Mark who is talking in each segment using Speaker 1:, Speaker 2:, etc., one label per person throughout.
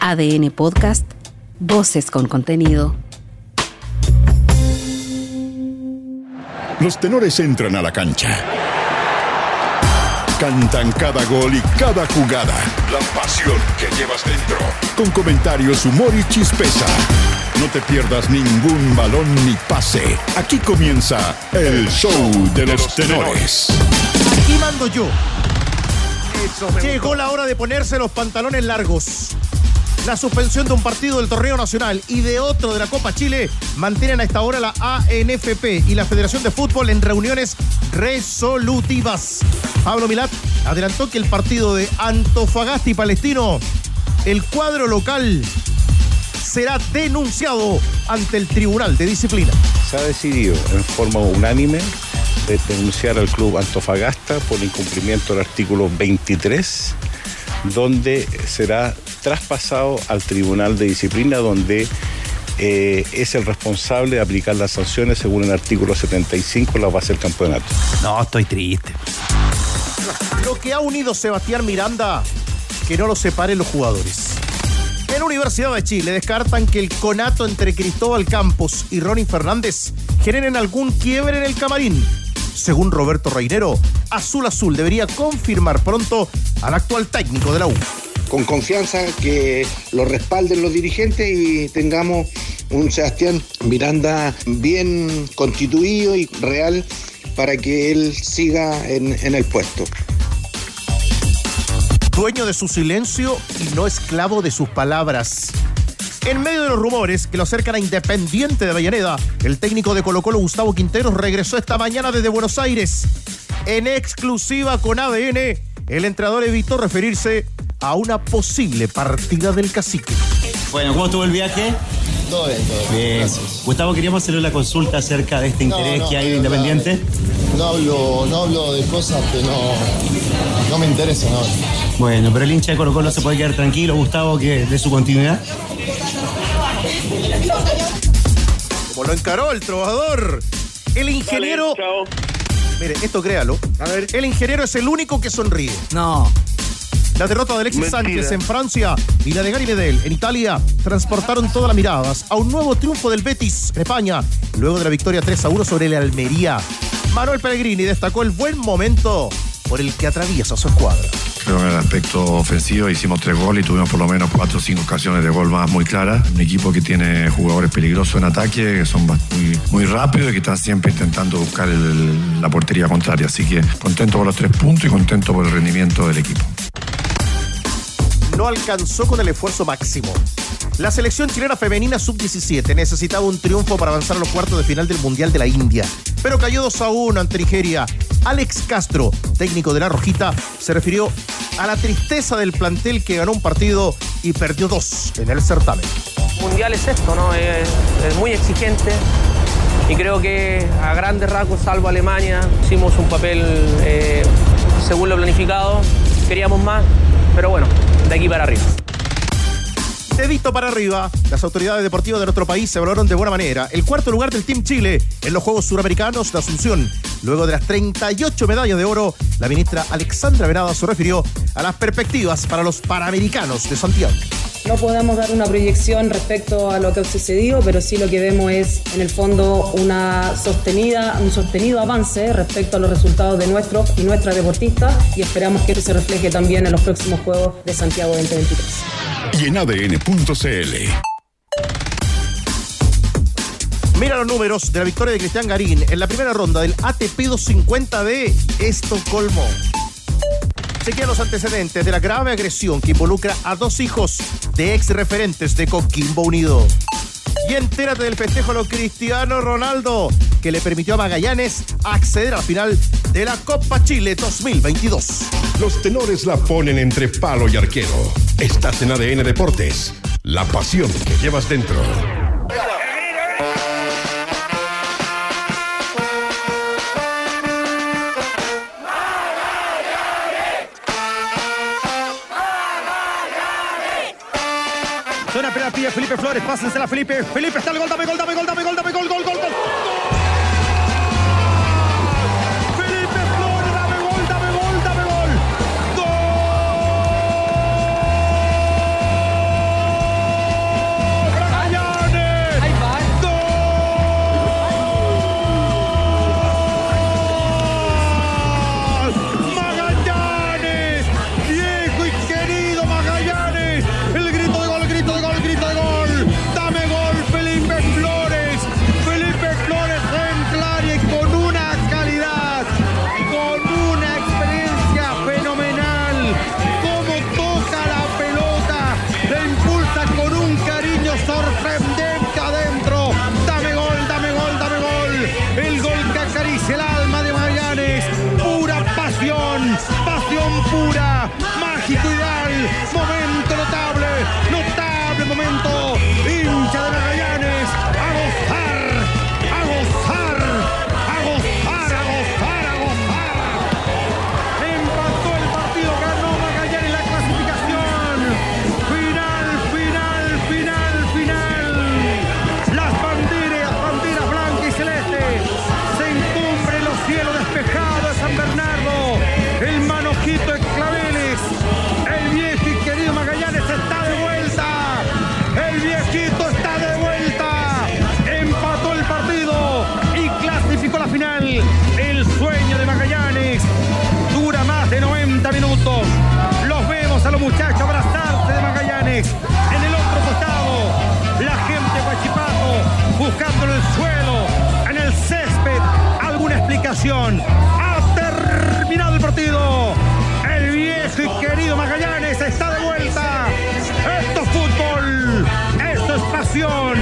Speaker 1: ADN Podcast, Voces con contenido.
Speaker 2: Los tenores entran a la cancha. Cantan cada gol y cada jugada. La pasión que llevas dentro. Con comentarios, humor y chispeza. No te pierdas ningún balón ni pase. Aquí comienza el show de los tenores.
Speaker 3: Aquí mando yo. Llegó la hora de ponerse los pantalones largos. La suspensión de un partido del torneo nacional y de otro de la Copa Chile mantienen a esta hora la ANFP y la Federación de Fútbol en reuniones resolutivas. Pablo Milat adelantó que el partido de Antofagasta y Palestino, el cuadro local, será denunciado ante el Tribunal de Disciplina.
Speaker 4: Se ha decidido en forma unánime de denunciar al club Antofagasta por incumplimiento del artículo 23, donde será traspasado al Tribunal de Disciplina, donde eh, es el responsable de aplicar las sanciones según el artículo 75 la base del campeonato.
Speaker 5: No, estoy triste.
Speaker 3: Lo que ha unido Sebastián Miranda, que no lo separen los jugadores. En la Universidad de Chile descartan que el conato entre Cristóbal Campos y Ronnie Fernández generen algún quiebre en el camarín. Según Roberto Reinero, Azul Azul debería confirmar pronto al actual técnico de la U.
Speaker 6: Con confianza que lo respalden los dirigentes y tengamos un Sebastián Miranda bien constituido y real para que él siga en, el puesto
Speaker 3: dueño de su silencio y no esclavo de sus palabras. En medio de los rumores que lo acercan a Independiente de Avellaneda, el técnico de Colo Colo Gustavo Quinteros regresó esta mañana desde Buenos Aires. En exclusiva con ADN, el entrenador evitó referirse a una posible partida del cacique.
Speaker 7: Bueno, ¿cómo estuvo el viaje?
Speaker 8: Todo bien, todo bien.
Speaker 7: Bien. Gustavo, queríamos hacerle una consulta acerca de este interés
Speaker 8: No, no,
Speaker 7: que hay de
Speaker 8: pero
Speaker 7: Independiente.
Speaker 8: No hablo, no hablo de cosas que no, no me interesan. No.
Speaker 7: Bueno, pero el hincha de Colo Colo se puede quedar tranquilo, Gustavo, que de su continuidad.
Speaker 3: Como lo encaró el trovador, el ingeniero. Mire, esto créalo. A ver. El ingeniero es el único que sonríe.
Speaker 5: No.
Speaker 3: La derrota de Alexis Sánchez en Francia y la de Gary Medel en Italia transportaron todas las miradas a un nuevo triunfo del Betis en España, luego de la victoria 3 a 1 sobre el Almería. Manuel Pellegrini destacó el buen momento por el que atraviesa su escuadra.
Speaker 9: Creo que en el aspecto ofensivo hicimos tres goles y tuvimos por lo menos cuatro o cinco ocasiones de gol más muy claras. Un equipo que tiene jugadores peligrosos en ataque, que son muy, muy rápidos y que están siempre intentando buscar el- la portería contraria. Así que contento por los tres puntos y contento por el rendimiento del equipo.
Speaker 3: No alcanzó con el esfuerzo máximo. La selección chilena femenina sub-17 necesitaba un triunfo para avanzar a los cuartos de final del Mundial de la India, pero cayó 2 a 1 ante Nigeria. Alex Castro, técnico de la Rojita, se refirió a la tristeza del plantel que ganó un partido y perdió dos en el certamen.
Speaker 10: mundial es esto, ¿no? Es, muy exigente y creo que a grandes rasgos, salvo Alemania, hicimos un papel eh, según lo planificado. Queríamos más, pero bueno, de aquí para arriba.
Speaker 3: Dedito para arriba, las autoridades deportivas de nuestro país se valoraron de buena manera el cuarto lugar del Team Chile en los Juegos Suramericanos de Asunción. Luego de las 38 medallas de oro, la ministra Alexandra Venada se refirió a las perspectivas para los Panamericanos de Santiago.
Speaker 11: No podemos dar una proyección respecto a lo que ha sucedido, pero sí lo que vemos es, en el fondo, una sostenida, un sostenido avance respecto a los resultados de nuestros y nuestras deportistas y esperamos que eso se refleje también en los próximos Juegos de Santiago 2023.
Speaker 2: Y en ADN.cl.
Speaker 3: Mira los números de la victoria de Cristian Garín en la primera ronda del ATP 250 de Estocolmo. Chequea los antecedentes de la grave agresión que involucra a dos hijos de ex referentes de Coquimbo Unido. Y entérate del festejo a lo Cristiano Ronaldo, que le permitió a Magallanes acceder a la final de la Copa Chile 2022.
Speaker 2: Los tenores la ponen entre palo y arquero. Estás en ADN Deportes. La pasión que llevas dentro.
Speaker 3: Felipe Flores, pásensela Felipe. Felipe está el gol, dame gol, dame gol, dame gol, dame gol, gol, gol, gol. Ha terminado el partido. El viejo y querido Magallanes está de vuelta. Esto es fútbol. Esto es pasión.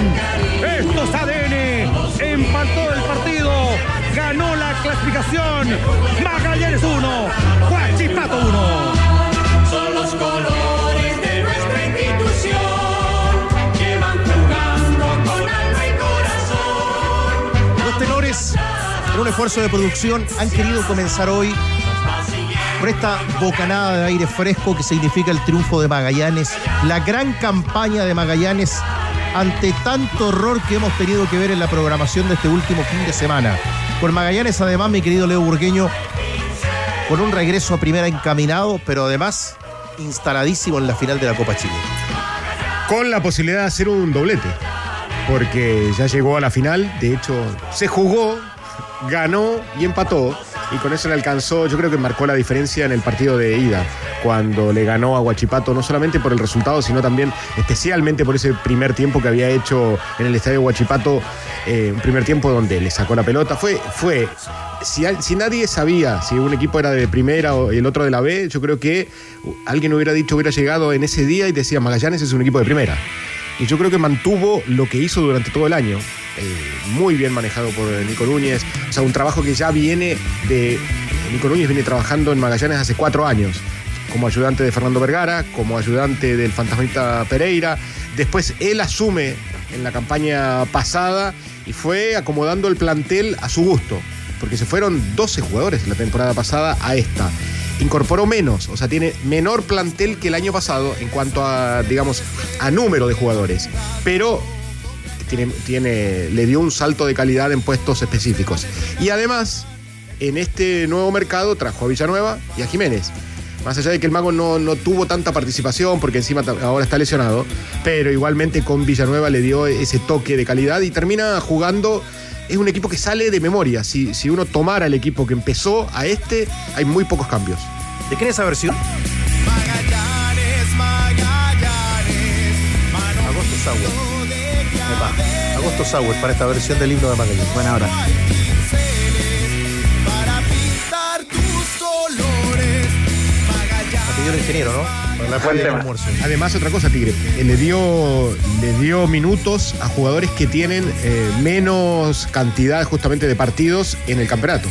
Speaker 3: Esto es ADN. Empató el partido. Ganó la clasificación. Magallanes 1. Guachipato 1.
Speaker 5: Son los colores de nuestra institución con
Speaker 3: un esfuerzo de producción, han querido comenzar hoy con esta bocanada de aire fresco que significa el triunfo de Magallanes, la gran campaña de Magallanes ante tanto horror que hemos tenido que ver en la programación de este último fin de semana. Con Magallanes, además, mi querido Leo Burgueño, con un regreso a primera encaminado, pero además instaladísimo en la final de la Copa Chile.
Speaker 12: Con la posibilidad de hacer un doblete, porque ya llegó a la final, de hecho se jugó, ganó y empató. Y con eso le alcanzó, yo creo que marcó la diferencia en el partido de ida, cuando le ganó a Huachipato, no solamente por el resultado, sino también especialmente por ese primer tiempo que había hecho en el estadio Huachipato, eh, un primer tiempo donde le sacó la pelota. Fue, fue si, si nadie sabía si un equipo era de primera o el otro de la B, yo creo que alguien hubiera dicho, hubiera llegado en ese día y decía, Magallanes es un equipo de primera. Y yo creo que mantuvo lo que hizo durante todo el año. eh, muy bien manejado por Nico Núñez. O sea, un trabajo que ya viene de. Nico Núñez viene trabajando en Magallanes hace cuatro años. Como ayudante de Fernando Vergara, como ayudante del fantasmita Pereira. Después él asume en la campaña pasada y fue acomodando el plantel a su gusto. Porque se fueron 12 jugadores la temporada pasada a esta incorporó menos, o sea, tiene menor plantel que el año pasado en cuanto a, digamos, a número de jugadores, pero tiene, le dio un salto de calidad en puestos específicos. Y además, en este nuevo mercado trajo a Villanueva y a Jiménez. Más allá de que el mago no, no tuvo tanta participación, porque encima ahora está lesionado, pero igualmente con Villanueva le dio ese toque de calidad y termina jugando. Es un equipo que sale de memoria. Si, si uno tomara el equipo que empezó a este, hay muy pocos cambios.
Speaker 3: ¿De quién es esa versión? Agosto Sauer. Epa, Agosto Sauer para esta versión del himno de Magallanes. Buena hora. Me pidió el ingeniero, ¿no? Para la del almuerzo.
Speaker 12: Además, otra cosa, Tigre, eh, le dio, le dio minutos a jugadores que tienen eh, menos cantidad justamente de partidos en el campeonato.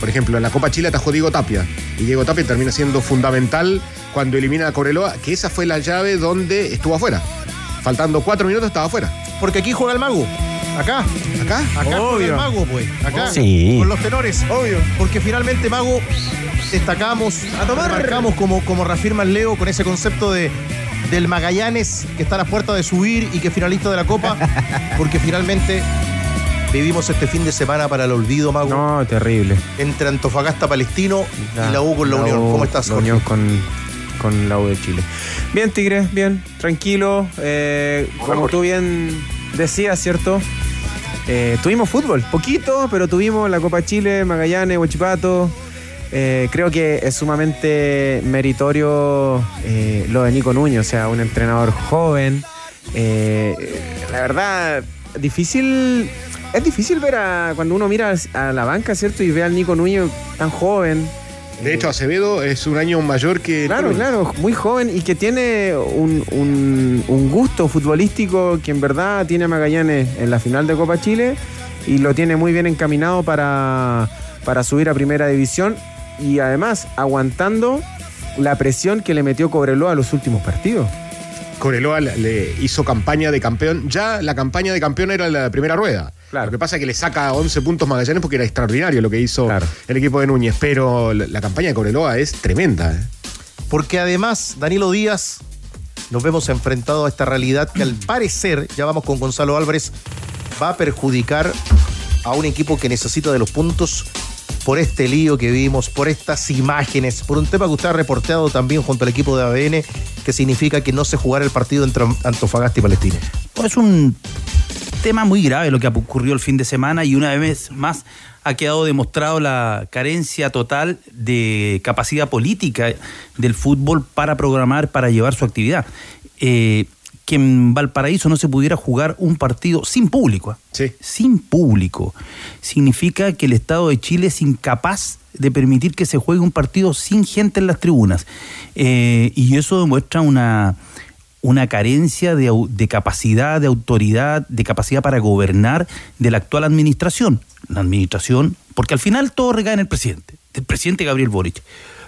Speaker 12: Por ejemplo, en la Copa Chile atajó Diego Tapia. Y Diego Tapia termina siendo fundamental cuando elimina a Coreloa, que esa fue la llave donde estuvo afuera. Faltando cuatro minutos estaba afuera.
Speaker 3: Porque aquí juega el mago. Acá.
Speaker 12: ¿Acá?
Speaker 3: Acá
Speaker 12: Obvio.
Speaker 3: el mago, pues. Acá.
Speaker 12: Sí.
Speaker 3: Con los tenores. Obvio. Porque finalmente, mago, destacamos, marcamos como, como reafirma el Leo con ese concepto de del Magallanes que está a la puerta de subir y que es finalista de la Copa. porque finalmente vivimos este fin de semana para el olvido, mago.
Speaker 13: No, terrible.
Speaker 3: Entre Antofagasta Palestino y la U con la, Unión.
Speaker 13: U-
Speaker 3: ¿Cómo estás,
Speaker 13: La
Speaker 3: Jorge?
Speaker 13: Unión con, con la U de Chile. Bien, Tigre, bien, tranquilo. eh, como tú bien decías, ¿cierto? Eh, tuvimos fútbol, poquito, pero tuvimos la Copa Chile, Magallanes, Huachipato. Eh, creo que es sumamente meritorio eh, lo de Nico Nuño, o sea, un entrenador joven. Eh, la verdad, difícil. Es difícil ver a cuando uno mira a la banca, ¿cierto? Y ve al Nico Nuño tan joven.
Speaker 12: De hecho, Acevedo es un año mayor que.
Speaker 13: Claro, claro, muy joven y que tiene un, un- un gusto futbolístico que en verdad tiene a Magallanes en la final de Copa Chile y lo tiene muy bien encaminado para, para subir a primera división y además aguantando la presión que le metió Cobreloa a los últimos partidos.
Speaker 12: Coreloa le- hizo campaña de campeón. Ya la campaña de campeón era la primera rueda. Lo que pasa es que le saca 11 puntos Magallanes porque era extraordinario lo que hizo el equipo de Núñez. Pero la, la campaña de Coreloa es tremenda. ¿eh?
Speaker 3: Porque además, Danilo Díaz, nos vemos enfrentados a esta realidad que al parecer, ya vamos con Gonzalo Álvarez, va a perjudicar a un equipo que necesita de los puntos por este lío que vimos, por estas imágenes, por un tema que usted ha reporteado también junto al equipo de ADN, que significa que no se jugará el partido entre Antofagasta y Palestino.
Speaker 14: Pues un tema muy grave lo que ocurrió el fin de semana y una vez más ha quedado demostrado la carencia total de capacidad política del fútbol para programar, para llevar su actividad. Eh, que en Valparaíso no se pudiera jugar un partido sin público. ¿ah? Sin público. Significa que el Estado de Chile es incapaz de permitir que se juegue un partido sin gente en las tribunas. Eh, y eso demuestra una, una carencia de, de capacidad, de autoridad, de capacidad para gobernar de la actual administración. La administración, porque al final todo recae en el presidente, el presidente Gabriel Boric.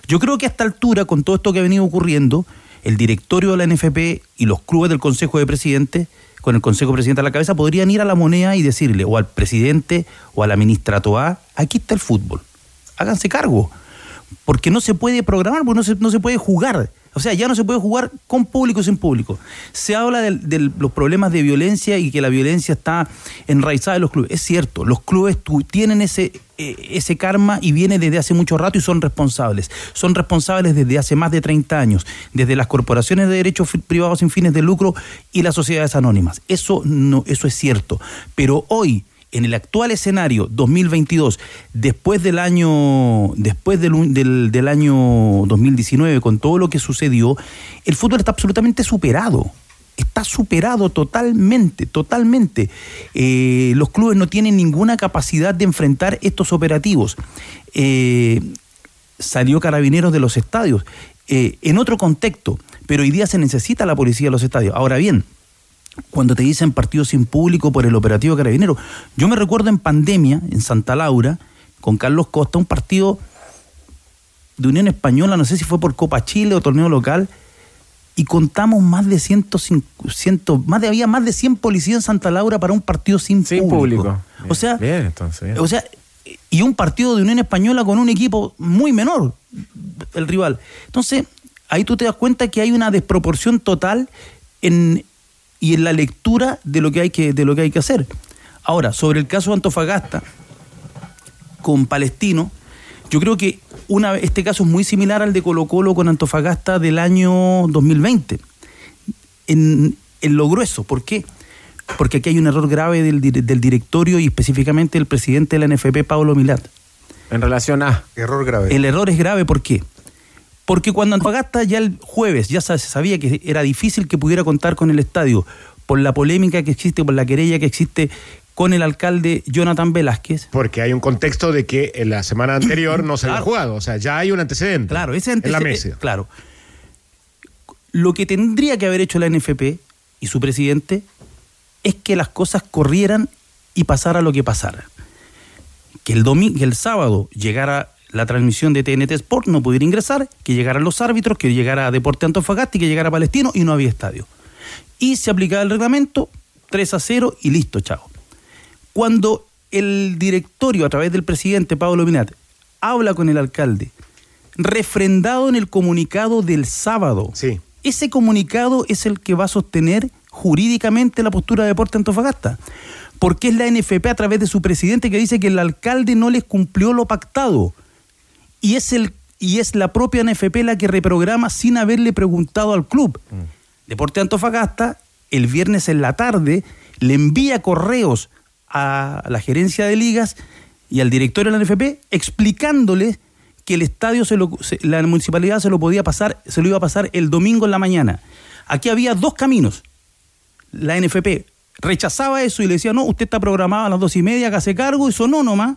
Speaker 14: Yo creo que a esta altura, con todo esto que ha venido ocurriendo, el directorio de la NFP y los clubes del Consejo de Presidentes, con el Consejo de Presidente a la cabeza, podrían ir a la moneda y decirle, o al presidente o a la ministra Toá, aquí está el fútbol, háganse cargo porque no se puede programar, porque no se, no se puede jugar. O sea, ya no se puede jugar con público sin público. Se habla de, los problemas de violencia y que la violencia está enraizada en los clubes. Es cierto, los clubes tienen ese, eh, ese karma y viene desde hace mucho rato y son responsables. Son responsables desde hace más de 30 años, desde las corporaciones de derechos privados sin fines de lucro y las sociedades anónimas. Eso, no, eso es cierto. Pero hoy, en el actual escenario 2022, después del año, después del, del año 2019, con todo lo que sucedió, el fútbol está absolutamente superado. Está superado totalmente, totalmente. Eh, los clubes no tienen ninguna capacidad de enfrentar estos operativos. Eh, salió carabineros de los estadios eh, en otro contexto, pero hoy día se necesita la policía de los estadios. Ahora bien, cuando te dicen partido sin público por el operativo carabinero. Yo me recuerdo en pandemia, en Santa Laura, con Carlos Costa, un partido de Unión Española, no sé si fue por Copa Chile o torneo local, y contamos más de 105, 100, más de, había más de 100 policías en Santa Laura para un partido sin, público.
Speaker 13: público.
Speaker 14: O sea,
Speaker 13: Bien, entonces. bien.
Speaker 14: o sea, y un partido de Unión Española con un equipo muy menor, el rival. Entonces, ahí tú te das cuenta que hay una desproporción total en, y en la lectura de lo que hay que, de lo que, hay que hacer. Ahora, sobre el caso de Antofagasta con Palestino, yo creo que una, este caso es muy similar al de Colo Colo con Antofagasta del año 2020. En, en lo grueso, ¿por qué? Porque aquí hay un error grave del, del directorio y específicamente del presidente de la NFP, Pablo Milat.
Speaker 13: En relación a.
Speaker 12: Error grave.
Speaker 14: El error es grave, ¿por qué? Porque cuando Antofagasta ya el jueves ya se sabía que era difícil que pudiera contar con el estadio por la polémica que existe, por la querella que existe con el alcalde Jonathan Velázquez.
Speaker 12: Porque hay un contexto de que en la semana anterior no se había
Speaker 14: Claro.
Speaker 12: jugado. O sea, ya hay un antecedente.
Speaker 14: Claro, ese
Speaker 12: En la
Speaker 14: antecedente-
Speaker 12: mesa.
Speaker 14: Claro. Lo que tendría que haber hecho la NFP y su presidente es que las cosas corrieran y pasara lo que pasara. Que el, domi- que el sábado llegara la transmisión de TNT Sport, no pudiera ingresar, que llegaran los árbitros, que llegara Deporte Antofagasta y que llegara Palestino y no había estadio. Y se aplicaba el reglamento 3 a 0 y listo, chao. Cuando el directorio, a través del presidente Pablo Minat, habla con el alcalde, refrendado en el comunicado del sábado, ese comunicado es el que va a sostener jurídicamente la postura de Deporte Antofagasta. Porque es la NFP a través de su presidente que dice que el alcalde no les cumplió lo pactado. Y es, el, y es la propia NFP la que reprograma sin haberle preguntado al club. Deporte Antofagasta, el viernes en la tarde, le envía correos a la gerencia de ligas y al directorio de la NFP explicándole que el estadio, se lo- se- la municipalidad se lo podía pasar, se lo iba a pasar el domingo en la mañana. Aquí había dos caminos. La NFP rechazaba eso y le decía, no, usted está programado a las dos y media, hágase cargo, eso no nomás.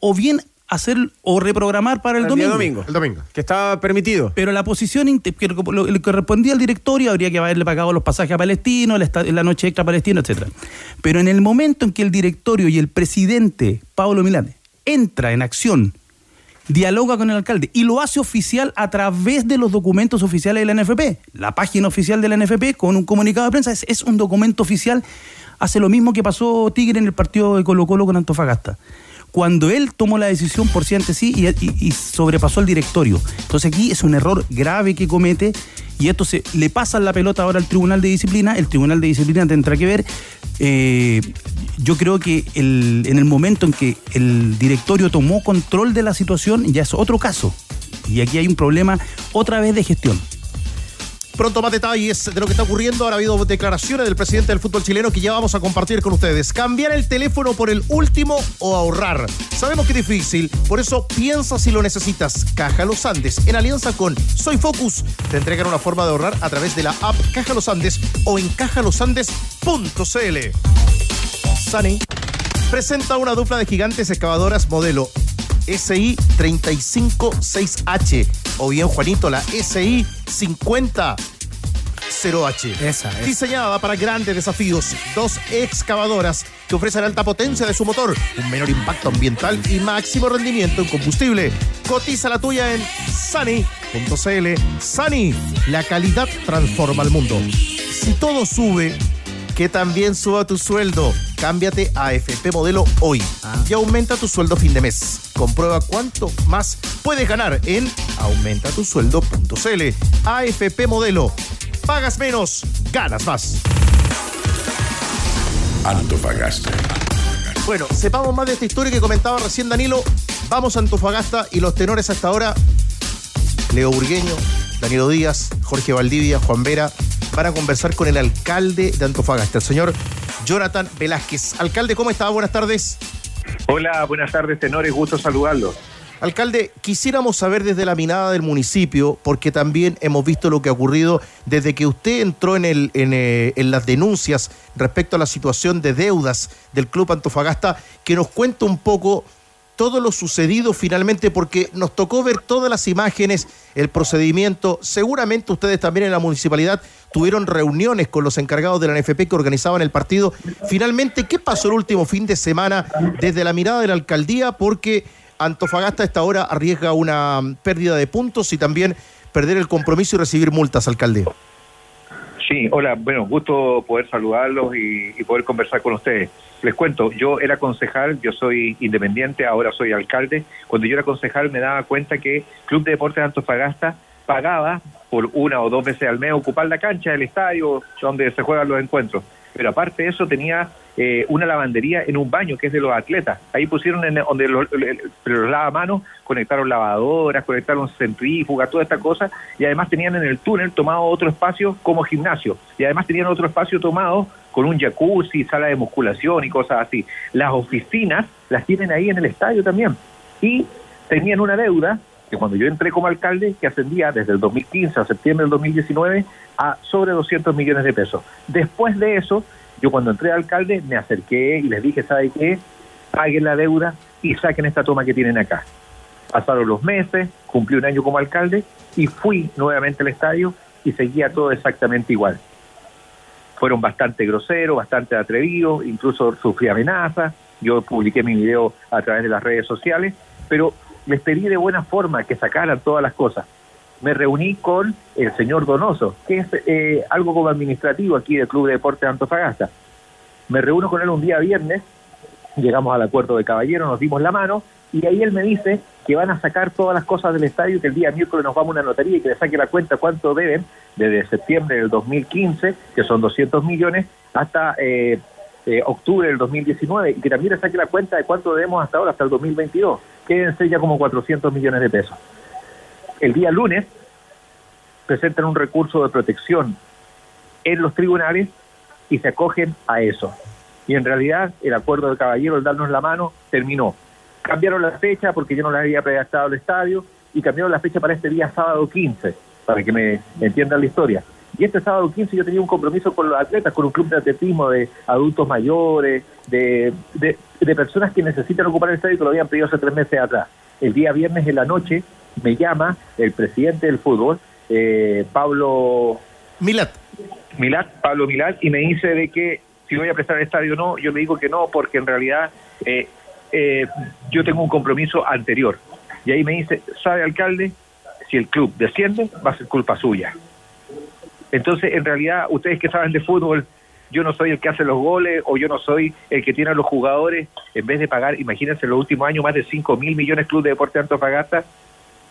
Speaker 14: O bien hacer o reprogramar para el,
Speaker 13: El
Speaker 14: domingo.
Speaker 13: domingo. El domingo. Que estaba permitido.
Speaker 14: Pero la posición que que correspondía al directorio habría que haberle pagado los pasajes a Palestino, la noche extra a Palestino, etc. Pero en el momento en que el directorio y el presidente, Pablo Milán, entra en acción, dialoga con el alcalde y lo hace oficial a través de los documentos oficiales de la NFP. La página oficial de la NFP con un comunicado de prensa es, es un documento oficial. Hace lo mismo que pasó Tigre en el partido de Colo Colo con Antofagasta. Cuando él tomó la decisión por sí ante sí y, sobrepasó el directorio. Entonces aquí es un error grave que comete y esto se le pasa la pelota ahora al Tribunal de Disciplina. El Tribunal de Disciplina tendrá que ver. eh, yo creo que en el momento en que el directorio tomó control de la situación ya es otro caso. Y aquí hay un problema otra vez de gestión.
Speaker 3: Pronto más detalles de lo que está ocurriendo. Ahora ha habido declaraciones del presidente del fútbol chileno que ya vamos a compartir con ustedes. Cambiar el teléfono por el último o ahorrar. Sabemos que es difícil, por eso piensa si lo necesitas. Caja Los Andes, en alianza con Soy Focus, te entregan una forma de ahorrar a través de la app Caja Los Andes o en cajalosandes.cl. Sunny presenta una dupla de gigantes excavadoras modelo SI 356H o bien Juanito la SI 50 0H.
Speaker 13: Esa es.
Speaker 3: Diseñada para grandes desafíos, dos excavadoras que ofrecen alta potencia de su motor, un menor impacto ambiental y máximo rendimiento en combustible. Cotiza la tuya en sunny.cl. Sunny, la calidad transforma el mundo. Si todo sube, que también suba tu sueldo. Cámbiate a AFP Modelo hoy y aumenta tu sueldo fin de mes. Comprueba cuánto más puedes ganar en aumentatusueldo.cl. AFP Modelo. Pagas menos, ganas más.
Speaker 15: Antofagasta.
Speaker 3: Bueno, sepamos más de esta historia que comentaba recién Danilo. Vamos a Antofagasta y los tenores hasta ahora, Leo Burgueño, Danilo Díaz, Jorge Valdivia, Juan Vera, van a conversar con el alcalde de Antofagasta, el señor Jonathan Velázquez. Alcalde, ¿cómo está? Buenas tardes.
Speaker 16: Hola, buenas tardes, tenores, gusto saludarlos.
Speaker 3: Alcalde, quisiéramos saber desde la mirada del municipio, porque también hemos visto lo que ha ocurrido desde que usted entró en, el, en, eh, en las denuncias respecto a la situación de deudas del Club Antofagasta, que nos cuenta un poco todo lo sucedido finalmente, porque nos tocó ver todas las imágenes, el procedimiento. Seguramente ustedes también en la municipalidad tuvieron reuniones con los encargados de la NFP que organizaban el partido. Finalmente, ¿qué pasó el último fin de semana desde la mirada de la alcaldía? Porque Antofagasta a esta hora arriesga una pérdida de puntos y también perder el compromiso y recibir multas, alcalde.
Speaker 16: Sí, hola, bueno, gusto poder saludarlos y, y, poder conversar con ustedes. Les cuento, yo era concejal, yo soy independiente, ahora soy alcalde. Cuando yo era concejal me daba cuenta que Club de Deportes de Antofagasta pagaba por una o dos veces al mes ocupar la cancha del estadio donde se juegan los encuentros. Pero aparte de eso tenía eh, una lavandería en un baño que es de los atletas. Ahí pusieron en, donde los, los lavamanos, conectaron lavadoras, conectaron centrífugas, toda esta cosa, y además tenían en el túnel tomado otro espacio como gimnasio, y además tenían otro espacio tomado con un jacuzzi, sala de musculación y cosas así. Las oficinas las tienen ahí en el estadio también. Y tenían una deuda que cuando yo entré como alcalde, que ascendía desde el 2015 a septiembre del 2019 a sobre 200 millones de pesos. Después de eso, yo cuando entré alcalde me acerqué y les dije, ¿sabe qué? Paguen la deuda y saquen esta toma que tienen acá. Pasaron los meses, cumplí un año como alcalde y fui nuevamente al estadio y seguía todo exactamente igual. Fueron bastante groseros, bastante atrevidos, incluso sufrí amenazas. Yo publiqué mi video a través de las redes sociales, pero les pedí de buena forma que sacaran todas las cosas. Me reuní con el señor Donoso, que es eh, algo como administrativo aquí del Club de Deportes de Antofagasta. Me reúno con él un día viernes, llegamos al acuerdo de caballero, nos dimos la mano, y ahí él me dice que van a sacar todas las cosas del estadio, que el día miércoles nos vamos a una notaría y que le saque la cuenta cuánto deben desde septiembre del 2015, que son 200 millones, hasta eh, eh, octubre del 2019, y que también le saque la cuenta de cuánto debemos hasta ahora, hasta el 2022 quédense ya como 400 millones de pesos. El día lunes presentan un recurso de protección en los tribunales y se acogen a eso. Y en realidad el acuerdo de caballero, el darnos la mano, terminó. Cambiaron la fecha porque yo no les había predictado el estadio y cambiaron la fecha para este día sábado 15, para que me entiendan la historia. Y este sábado 15 yo tenía un compromiso con los atletas, con un club de atletismo de adultos mayores, de, de personas que necesitan ocupar el estadio que lo habían pedido hace tres meses atrás. El día viernes en la noche me llama el presidente del fútbol, eh, Pablo...
Speaker 3: Milat.
Speaker 16: Milat, Pablo Milat, y me dice de que si voy a prestar el estadio o no, yo le digo que no, porque en realidad eh, eh, yo tengo un compromiso anterior. Y ahí me dice, ¿sabe alcalde? Si el club desciende, va a ser culpa suya. Entonces, en realidad, ustedes que saben de fútbol, yo no soy el que hace los goles o yo no soy el que tiene a los jugadores, en vez de pagar, imagínense, en los últimos años más de 5 mil millones Club de Deporte de Antofagasta,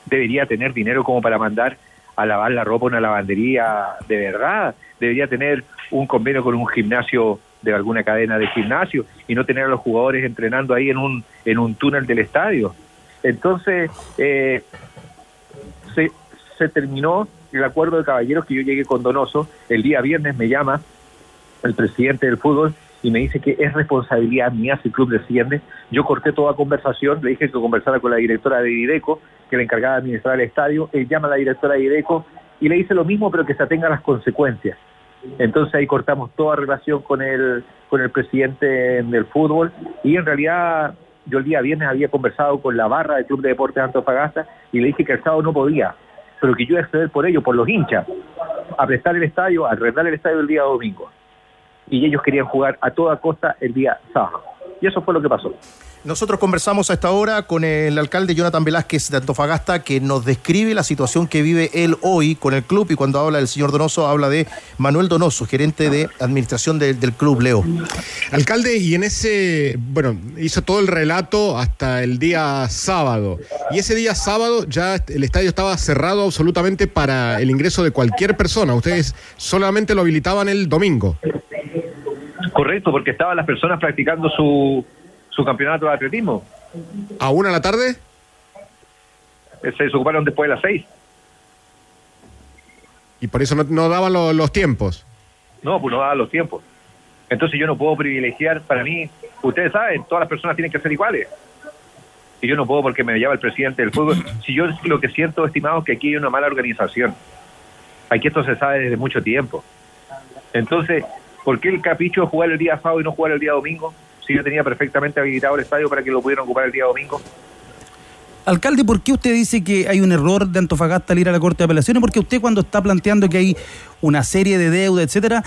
Speaker 16: debería tener dinero como para mandar a lavar la ropa una lavandería de verdad, debería tener un convenio con un gimnasio de alguna cadena de gimnasio y no tener a los jugadores entrenando ahí en un, en un túnel del estadio. Entonces, eh, se, se terminó
Speaker 17: el acuerdo de caballeros que yo llegué con Donoso. El día viernes me llama el presidente del fútbol y me dice que es responsabilidad mía si el club desciende. Yo corté toda conversación, le dije que conversara con la directora de Ideco, que le encargaba de administrar el estadio. Él llama a la directora de Ideco y le dice lo mismo, pero que se atenga a las consecuencias. Entonces ahí cortamos toda relación con el, con el presidente del fútbol y en realidad yo el día viernes había conversado con la barra del Club de Deportes de Antofagasta y le dije que el sábado no podía, pero que yo iba por ello, por los hinchas, a prestar el estadio, a arrendar el estadio el día domingo. Y ellos querían jugar a toda costa el día sábado. Y eso fue lo que pasó.
Speaker 3: Nosotros conversamos a esta hora con el alcalde Jonathan Velázquez de Antofagasta, que nos describe la situación que vive él hoy con el club y cuando habla del señor Donoso, habla de Manuel Donoso, gerente de administración de- del club Leo.
Speaker 12: Alcalde, y en ese, bueno, hizo todo el relato hasta el día sábado. Y ese día sábado ya el estadio estaba cerrado absolutamente para el ingreso de cualquier persona. Ustedes solamente lo habilitaban el domingo.
Speaker 17: Correcto, porque estaban las personas practicando su, su campeonato de atletismo.
Speaker 12: ¿A una de la tarde?
Speaker 17: Eh, Se desocuparon después de las seis.
Speaker 12: Y por eso no, no daban lo- los tiempos.
Speaker 17: No, pues no daban los tiempos. Entonces yo no puedo privilegiar, para mí, ustedes saben, todas las personas tienen que ser iguales. Y yo no puedo porque me llama el presidente del fútbol. Si yo lo que siento, estimado, es que aquí hay una mala organización. Aquí esto se sabe desde mucho tiempo. Entonces, ¿por qué el capricho de jugar el día sábado y no jugar el día domingo? Si yo tenía perfectamente habilitado el estadio para que lo pudieran ocupar el día domingo.
Speaker 14: Alcalde, ¿por qué usted dice que hay un error de Antofagasta al ir a la Corte de Apelaciones? Porque usted cuando está planteando que hay una serie de deuda, etcétera,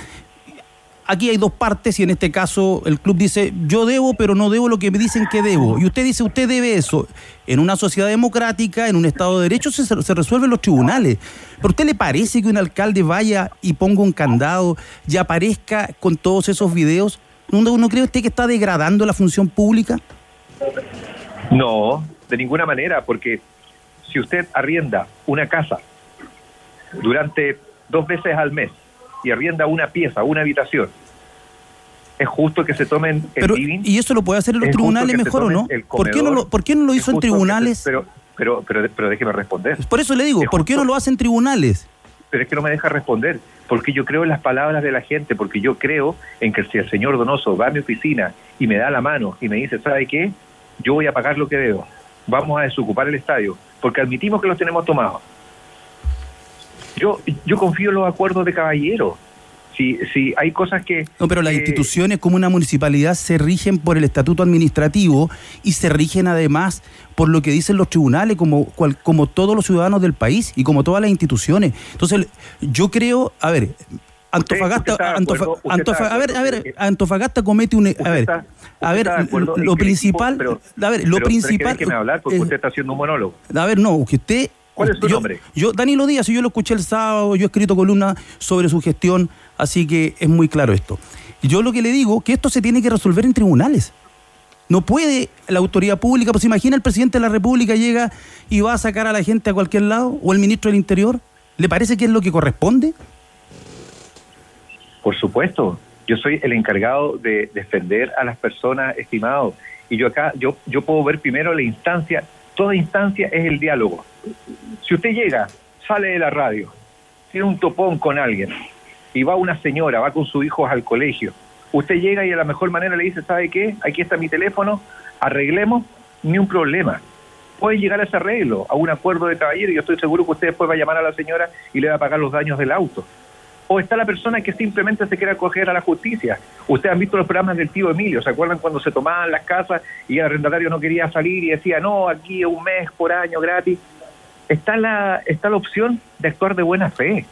Speaker 14: aquí hay dos partes y en este caso el club dice yo debo, pero no debo lo que me dicen que debo. Y usted dice usted debe eso. En una sociedad democrática, en un Estado de Derecho, se, se resuelve en los tribunales. ¿Pero usted le parece que un alcalde vaya y ponga un candado y aparezca con todos esos videos? ¿No, no cree usted que está degradando la función pública?
Speaker 17: No, de ninguna manera, porque si usted arrienda una casa durante dos veces al mes y arrienda una pieza, una habitación, es justo que se tomen el
Speaker 14: Pero,
Speaker 17: living.
Speaker 14: ¿Y eso lo puede hacer en los tribunales mejor o no? ¿Por qué no, lo, ¿Por qué no lo
Speaker 17: es
Speaker 14: hizo en
Speaker 17: se-
Speaker 14: tribunales?
Speaker 17: pero, pero, pero, pero déjeme responder.
Speaker 14: Por eso le digo,
Speaker 17: Es
Speaker 14: ¿por qué no lo hace en tribunales?
Speaker 17: pero es que no me deja responder, porque yo creo en las palabras de la gente, porque yo creo en que si el señor Donoso va a mi oficina y me da la mano y me dice, ¿sabe qué? Yo voy a pagar lo que debo, vamos a desocupar el estadio, porque admitimos que los tenemos tomados. Yo, yo confío en los acuerdos de caballero. Si, si hay cosas que...
Speaker 14: No, pero las
Speaker 17: que-
Speaker 14: instituciones como una municipalidad se rigen por el estatuto administrativo y se rigen además por lo que dicen los tribunales, como, cual- como todos los ciudadanos del país y como todas las instituciones. Entonces, yo creo, a ver, Antofagasta,
Speaker 17: usted
Speaker 14: Antofa-
Speaker 17: acuerdo- usted
Speaker 14: Antofa- a ver, a ver, Antofagasta comete un, a ver, a ver, lo
Speaker 17: que
Speaker 14: principal, a ver, lo
Speaker 17: que
Speaker 14: principal,
Speaker 17: déjeme hablar porque
Speaker 14: eh,
Speaker 17: usted está haciendo un monólogo.
Speaker 14: a ver, no, que usted.
Speaker 17: ¿Cuál es su
Speaker 14: yo,
Speaker 17: nombre?
Speaker 14: Yo, Danilo Díaz, yo lo escuché el sábado, yo he escrito columnas sobre su gestión, así que es muy claro esto. Yo lo que le digo, que esto se tiene que resolver en tribunales. No puede la autoridad pública, pues imagina el presidente de la República llega y va a sacar a la gente a cualquier lado, o el ministro del Interior. ¿Le parece que es lo que corresponde?
Speaker 17: Por supuesto, yo soy el encargado de defender a las personas, estimados. Y yo acá, yo, yo puedo ver primero la instancia, toda instancia es el diálogo. Si usted llega, sale de la radio, tiene un topón con alguien, y va una señora, va con sus hijos al colegio, usted llega y de la mejor manera le dice, ¿sabe qué? Aquí está mi teléfono, arreglemos, ni un problema. Puede llegar a ese arreglo, a un acuerdo de caballero, y yo estoy seguro que usted después va a llamar a la señora y le va a pagar los daños del auto o está la persona que simplemente se quiere acoger a la justicia. Ustedes han visto los programas del tío Emilio, ¿se acuerdan cuando se tomaban las casas y el arrendatario no quería salir y decía, no, aquí un mes por año gratis? Está la, está la opción de actuar de buena fe.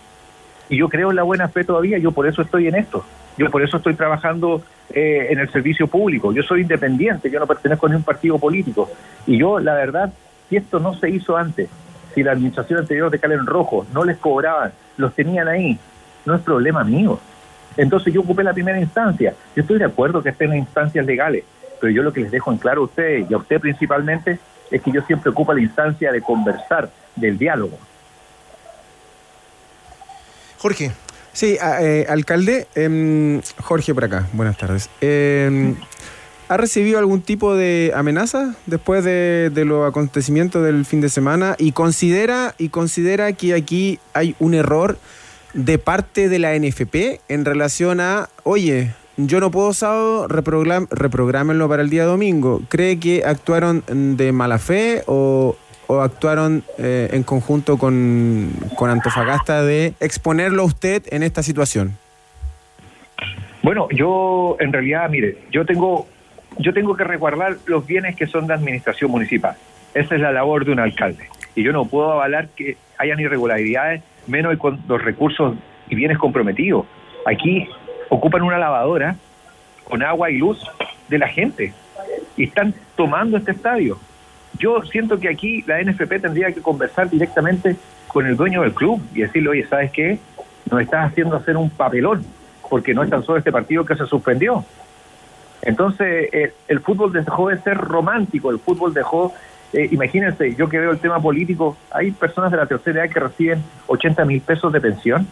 Speaker 17: Y yo creo en la buena fe todavía, yo por eso estoy en esto. Yo por eso estoy trabajando eh, en el servicio público. Yo soy independiente, yo no pertenezco a ningún partido político. Y yo, la verdad, si esto no se hizo antes, si la administración anterior de Calen Rojo no les cobraban, los tenían ahí, no es problema mío. Entonces yo ocupé la primera instancia. Yo estoy de acuerdo que estén en instancias legales, pero yo lo que les dejo en claro a ustedes y a usted principalmente es que yo siempre ocupo la instancia de conversar, del diálogo.
Speaker 3: Jorge.
Speaker 13: Sí, eh, alcalde, em, Jorge por acá, buenas tardes. Em, ¿Ha recibido algún tipo de amenaza después de, los acontecimientos del fin de semana? Y considera, y considera que aquí hay un error de parte de la NFP en relación a, oye, yo no puedo sábado, reprogram, reprográmenlo para el día domingo. ¿Cree que actuaron de mala fe o, o actuaron eh, en conjunto con, con Antofagasta de exponerlo a usted en esta situación?
Speaker 17: Bueno, yo en realidad, mire, yo tengo, yo tengo que resguardar los bienes que son de administración municipal. Esa es la labor de un alcalde. Y yo no puedo avalar que hayan irregularidades, menos con los recursos y bienes comprometidos. Aquí ocupan una lavadora con agua y luz de la gente y están tomando este estadio. Yo siento que aquí la NFP tendría que conversar directamente con el dueño del club y decirle, oye, ¿sabes qué? Nos estás haciendo hacer un papelón porque no es tan solo este partido que se suspendió. Entonces, eh, el fútbol dejó de ser romántico, el fútbol dejó, eh, imagínense, yo que veo el tema político, hay personas de la tercera edad que reciben 80 mil pesos de pensión,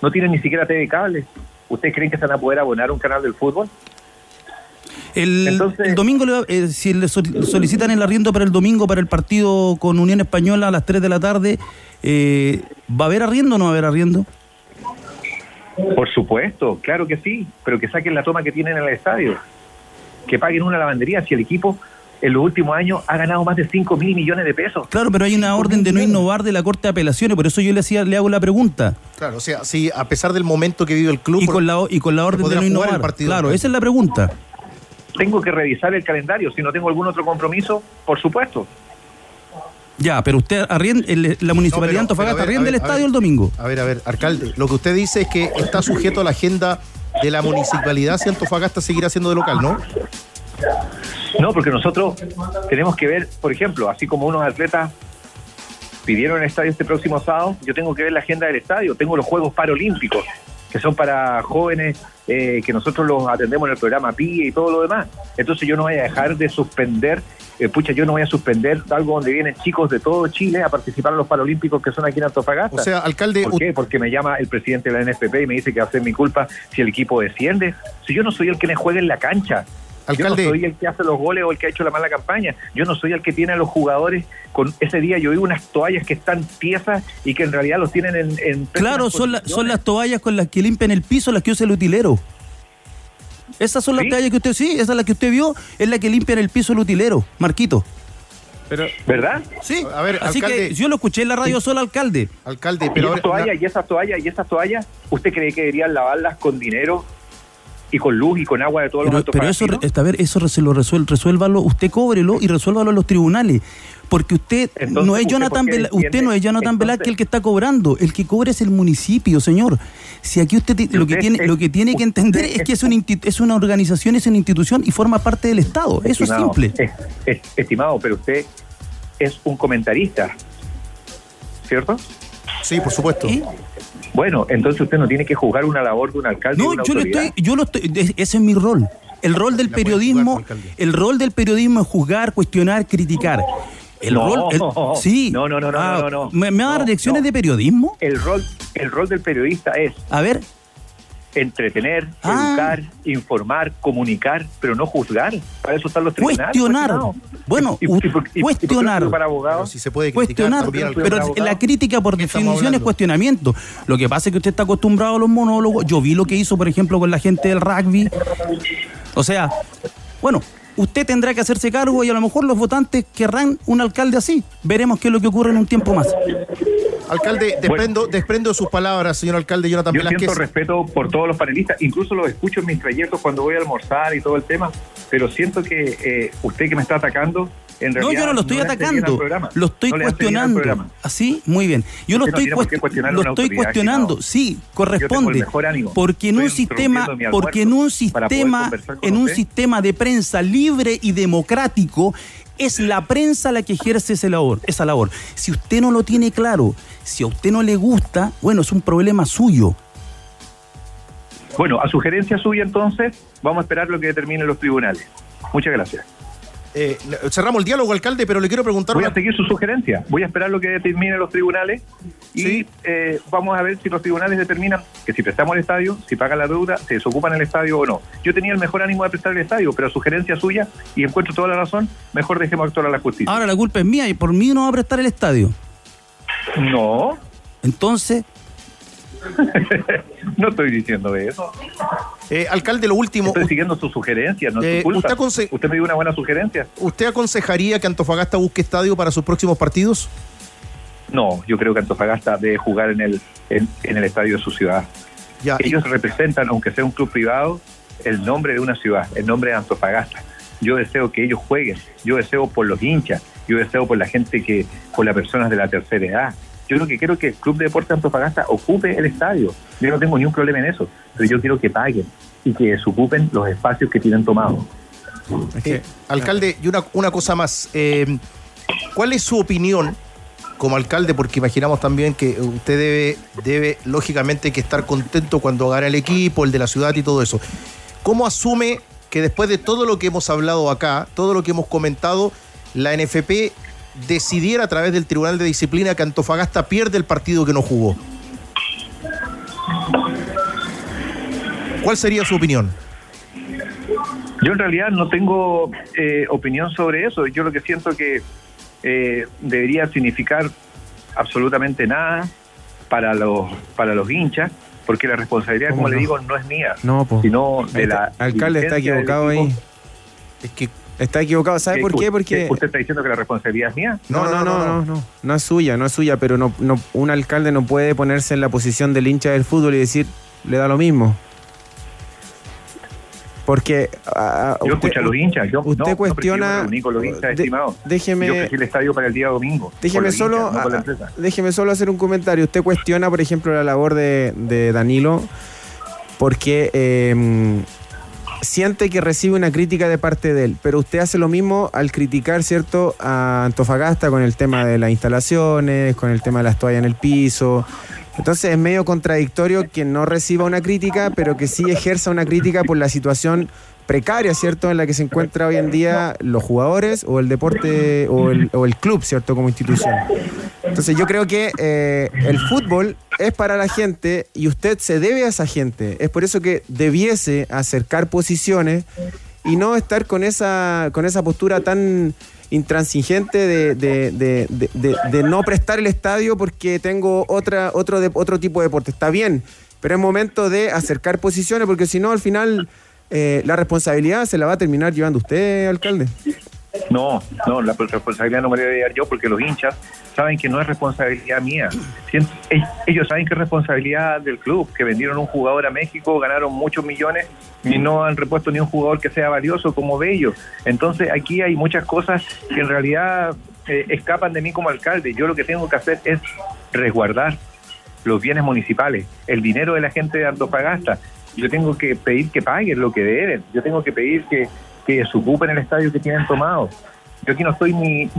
Speaker 17: no tienen ni siquiera TV cable. ¿Ustedes creen que se van a poder abonar un canal del fútbol?
Speaker 14: El, el domingo, le va- eh, si le sol- solicitan el arriendo para el domingo para el partido con Unión Española a las 3 de la tarde, eh, ¿va a haber arriendo o no va a haber arriendo?
Speaker 17: Por supuesto, claro que sí, pero que saquen la toma que tienen en el estadio, que paguen una lavandería si el equipo en los últimos años ha ganado más de 5 mil millones de pesos.
Speaker 14: Claro, pero hay una orden de no innovar de la Corte de Apelaciones, por eso yo le, hacía, le hago la pregunta.
Speaker 3: Claro, o sea, si a pesar del momento que vive el club.
Speaker 14: Y con la, y con la orden de no innovar.
Speaker 3: partido.
Speaker 14: Claro, esa es la pregunta.
Speaker 17: Tengo que revisar el calendario, si no tengo algún otro compromiso, por supuesto.
Speaker 14: Ya, pero usted arrienda, el- la municipalidad de
Speaker 3: No,
Speaker 14: Antofagasta arrienda el estadio
Speaker 3: ver.
Speaker 14: el domingo.
Speaker 3: A ver, a ver, alcalde, lo que usted dice es que está sujeto a la agenda de la municipalidad si Antofagasta seguirá siendo de local, ¿no?
Speaker 17: No, porque nosotros tenemos que ver, por ejemplo, así como unos atletas pidieron el estadio este próximo sábado, yo tengo que ver la agenda del estadio. Tengo los Juegos Paralímpicos, que son para jóvenes, eh, que nosotros los atendemos en el programa PIE y todo lo demás. Entonces yo no voy a dejar de suspender, eh, pucha, yo no voy a suspender algo donde vienen chicos de todo Chile a participar en los Paralímpicos que son aquí en Antofagasta.
Speaker 3: O sea, alcalde,
Speaker 17: ¿Por qué? Porque me llama el presidente de la NFP y me dice que va a ser mi culpa si el equipo desciende. Si yo no soy el que me juega en la cancha.
Speaker 3: Alcalde.
Speaker 17: Yo no soy el que hace los goles o el que ha hecho la mala campaña. Yo no soy el que tiene a los jugadores con ese día. Yo vi unas toallas que están tiesas y que en realidad los tienen en. en
Speaker 14: Claro, son, la- son las toallas con las que limpian el piso, las que usa el utilero. Esas son las toallas que usted, sí, esa es la que usted vio, es la que limpian el piso el utilero, Marquito.
Speaker 3: Pero,
Speaker 17: ¿Verdad?
Speaker 14: Sí,
Speaker 3: A ver,
Speaker 14: así
Speaker 3: alcalde.
Speaker 14: que yo lo escuché en la radio solo, alcalde.
Speaker 3: Alcalde,
Speaker 17: Y
Speaker 3: pero
Speaker 17: esas
Speaker 3: ahora-
Speaker 17: toallas, y esas toallas, y esas toallas, ¿usted cree que deberían lavarlas con dinero y con luz y con agua de todos
Speaker 14: Pero,
Speaker 17: los
Speaker 14: pero eso, a ver, eso se lo resuel- resuélvalo, usted cóbrelo y resuélvalo en los tribunales. Porque usted
Speaker 17: Entonces,
Speaker 14: no es
Speaker 17: ¿usted
Speaker 14: Jonathan usted
Speaker 17: defiende?
Speaker 14: no es Jonathan
Speaker 17: Entonces-
Speaker 14: Velázquez el que está cobrando, el que cobra es el municipio, señor. Si aquí usted, lo que
Speaker 17: usted
Speaker 14: tiene,
Speaker 17: es-
Speaker 14: lo que tiene que entender
Speaker 17: usted
Speaker 14: es que es una, es una organización, es una institución y forma parte del Estado. Eso es simple.
Speaker 17: es- es- estimado, pero usted es un comentarista, ¿cierto?
Speaker 3: Sí, por supuesto.
Speaker 17: Bueno, entonces usted no tiene que juzgar una labor de un alcalde.
Speaker 14: No,
Speaker 17: de una
Speaker 14: yo lo
Speaker 17: autoridad.
Speaker 14: estoy, yo lo estoy, es- ese es mi rol. El rol del periodismo, el rol del periodismo es juzgar, cuestionar, criticar. El
Speaker 17: No,
Speaker 14: rol, el- sí.
Speaker 17: no, no, no, no,
Speaker 14: Ah,
Speaker 17: no, no.
Speaker 14: ¿Me, me va a dar
Speaker 17: No,
Speaker 14: lecciones
Speaker 17: no.
Speaker 14: de periodismo?
Speaker 17: El rol, el rol del periodista es
Speaker 14: A ver,
Speaker 17: entretener,
Speaker 14: Ah.
Speaker 17: educar, informar, comunicar, pero no juzgar. Para eso están los tribunales.
Speaker 14: cuestionar.
Speaker 17: estimado.
Speaker 14: Bueno,
Speaker 17: ¿Y- y- y- y- y por qué no
Speaker 14: cuestionar.
Speaker 17: para abogados?
Speaker 3: Si se puede criticar
Speaker 14: Cuestionar,
Speaker 3: también al
Speaker 14: pero
Speaker 17: abogado.
Speaker 14: la crítica por
Speaker 3: ¿Qué estamos
Speaker 14: definición es cuestionamiento. Lo que pasa es que usted está acostumbrado a los monólogos. Yo vi lo que hizo, por ejemplo, con la gente del rugby. O sea, bueno, usted tendrá que hacerse cargo y a lo mejor los votantes querrán un alcalde así. Veremos qué es lo que ocurre en un tiempo más.
Speaker 3: Alcalde, desprendo, desprendo de sus palabras, señor alcalde Jonathan
Speaker 17: Yo
Speaker 3: Velázquez.
Speaker 17: siento respeto por todos los panelistas, incluso los escucho en mis trayectos cuando voy a almorzar y todo el tema, pero siento que eh, usted que me está atacando, en
Speaker 14: No, yo no lo estoy atacando, lo estoy
Speaker 17: No
Speaker 14: cuestionando. Así, muy bien. Yo lo estoy, cuest- lo estoy cuestionando, sí, corresponde. Porque en un sistema, porque en un sistema, en un
Speaker 17: usted.
Speaker 14: sistema de prensa libre y democrático, es la prensa la que ejerce esa labor, esa labor. Si usted no lo tiene claro, si a usted no le gusta, bueno, es un problema suyo.
Speaker 17: Bueno, a sugerencia suya entonces, vamos a esperar lo que determinen los tribunales. Muchas gracias.
Speaker 3: Eh, cerramos el diálogo, alcalde, pero le quiero preguntar
Speaker 17: Voy
Speaker 3: una-
Speaker 17: a seguir su sugerencia. Voy a esperar lo que determinen los tribunales y eh, vamos a ver si los tribunales determinan que si prestamos el estadio, si pagan la deuda, se desocupan el estadio o no. Yo tenía el mejor ánimo de prestar el estadio, pero a sugerencia suya y encuentro toda la razón, mejor dejemos actuar a la justicia.
Speaker 14: Ahora la culpa es mía y por mí no va a prestar el estadio.
Speaker 17: No.
Speaker 14: Entonces,
Speaker 17: no estoy diciendo eso.
Speaker 3: Eh, alcalde, lo último.
Speaker 17: Estoy siguiendo sus sugerencias, no es
Speaker 3: Eh,
Speaker 17: su culpa.
Speaker 3: usted
Speaker 17: me dio una buena sugerencia.
Speaker 3: ¿Usted aconsejaría que Antofagasta busque estadio para sus próximos partidos?
Speaker 17: No, yo creo que Antofagasta debe jugar en el, en, en el estadio de su ciudad.
Speaker 3: Ya,
Speaker 17: Ellos representan, aunque sea un club privado, el nombre de una ciudad, el nombre de Antofagasta. Yo deseo que ellos jueguen, yo deseo por los hinchas, yo deseo por la gente que, por las personas de la tercera edad. Yo lo que quiero es que el Club de Deportes Antofagasta ocupe el estadio. Yo no tengo ni un problema en eso, pero yo quiero que paguen y que se ocupen los espacios que tienen tomados.
Speaker 3: Alcalde, y una, una cosa más. eh, ¿Cuál es su opinión como alcalde? Porque imaginamos también que usted debe, debe lógicamente, que estar contento cuando gana el equipo, el de la ciudad y todo eso. ¿Cómo asume que después de todo lo que hemos hablado acá, todo lo que hemos comentado, la NFP decidiera a través del Tribunal de Disciplina que Antofagasta pierde el partido que no jugó? ¿Cuál sería su opinión?
Speaker 17: Yo en realidad no tengo eh, opinión sobre eso. Yo lo que siento que eh, debería significar absolutamente nada para los para los hinchas, porque la responsabilidad,
Speaker 13: ¿Cómo
Speaker 17: como le digo, no es mía,
Speaker 13: No, pues.
Speaker 17: sino de la
Speaker 13: Alcalde está equivocado ahí.
Speaker 3: Es que
Speaker 13: está equivocado. ¿Sabe por qué?
Speaker 17: usted-
Speaker 13: Porque
Speaker 17: usted está diciendo que la responsabilidad es mía.
Speaker 13: No, no, no, no, no, no, es suya, no es suya, pero no, no, un alcalde no puede ponerse en la posición del hincha del fútbol y decir, le da lo mismo. Porque ah,
Speaker 17: Yo
Speaker 13: usted,
Speaker 17: escucho a los hinchas. Yo,
Speaker 13: usted
Speaker 17: no, no, pero si yo me
Speaker 13: cuestiona-
Speaker 17: reuní con los hinchas,
Speaker 13: de-
Speaker 17: estimado.
Speaker 13: déjeme-
Speaker 17: Yo el estadio para el día domingo.
Speaker 13: Déjeme solo, ah, déjeme solo hacer un comentario. Usted cuestiona, por ejemplo, la labor de, de Danilo porque eh, siente que recibe una crítica de parte de él, pero usted hace lo mismo al criticar, ¿cierto?, a Antofagasta con el tema de las instalaciones, con el tema de las toallas en el piso. Entonces es medio contradictorio que no reciba una crítica, pero que sí ejerza una crítica por la situación precaria, ¿cierto?, en la que se encuentra hoy en día los jugadores o el deporte o el, o el club, ¿cierto?, como institución. Entonces yo creo que eh, el fútbol es para la gente y usted se debe a esa gente. Es por eso que debiese acercar posiciones y no estar con esa, con esa postura tan intransigente de, de- de- no prestar el estadio porque tengo otra, otro, otro tipo de deporte. Está bien, pero es momento de acercar posiciones porque si no, al final eh, la responsabilidad se la va a terminar llevando usted, alcalde.
Speaker 17: No, no, la responsabilidad no me la debe dar yo porque los hinchas saben que no es responsabilidad mía. Ellos saben que es responsabilidad del club, que vendieron un jugador a México, ganaron muchos millones y no han repuesto ni un jugador que sea valioso como Bello. Entonces aquí hay muchas cosas que en realidad eh, escapan de mí como alcalde. Yo lo que tengo que hacer es resguardar los bienes municipales, el dinero de la gente de Antofagasta. Yo tengo que pedir que paguen lo que deben. Yo tengo que pedir que, que se ocupen el estadio que tienen tomado. Yo aquí no estoy ni,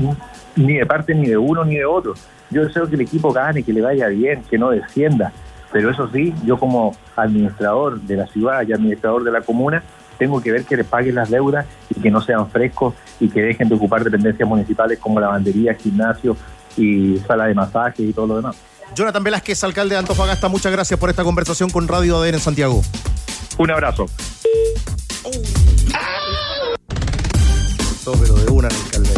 Speaker 17: ni de parte ni de uno ni de otro. Yo deseo que el equipo gane, que le vaya bien, que no descienda. Pero eso sí, yo como administrador de la ciudad y administrador de la comuna, tengo que ver que le paguen las deudas y que no sean frescos y que dejen de ocupar dependencias municipales como lavandería, gimnasio y sala de masaje y todo lo demás.
Speaker 3: Jonathan Velázquez, alcalde de Antofagasta, muchas gracias por esta conversación con Radio ADN en Santiago.
Speaker 17: Un abrazo.
Speaker 3: Todo, pero de una, alcalde.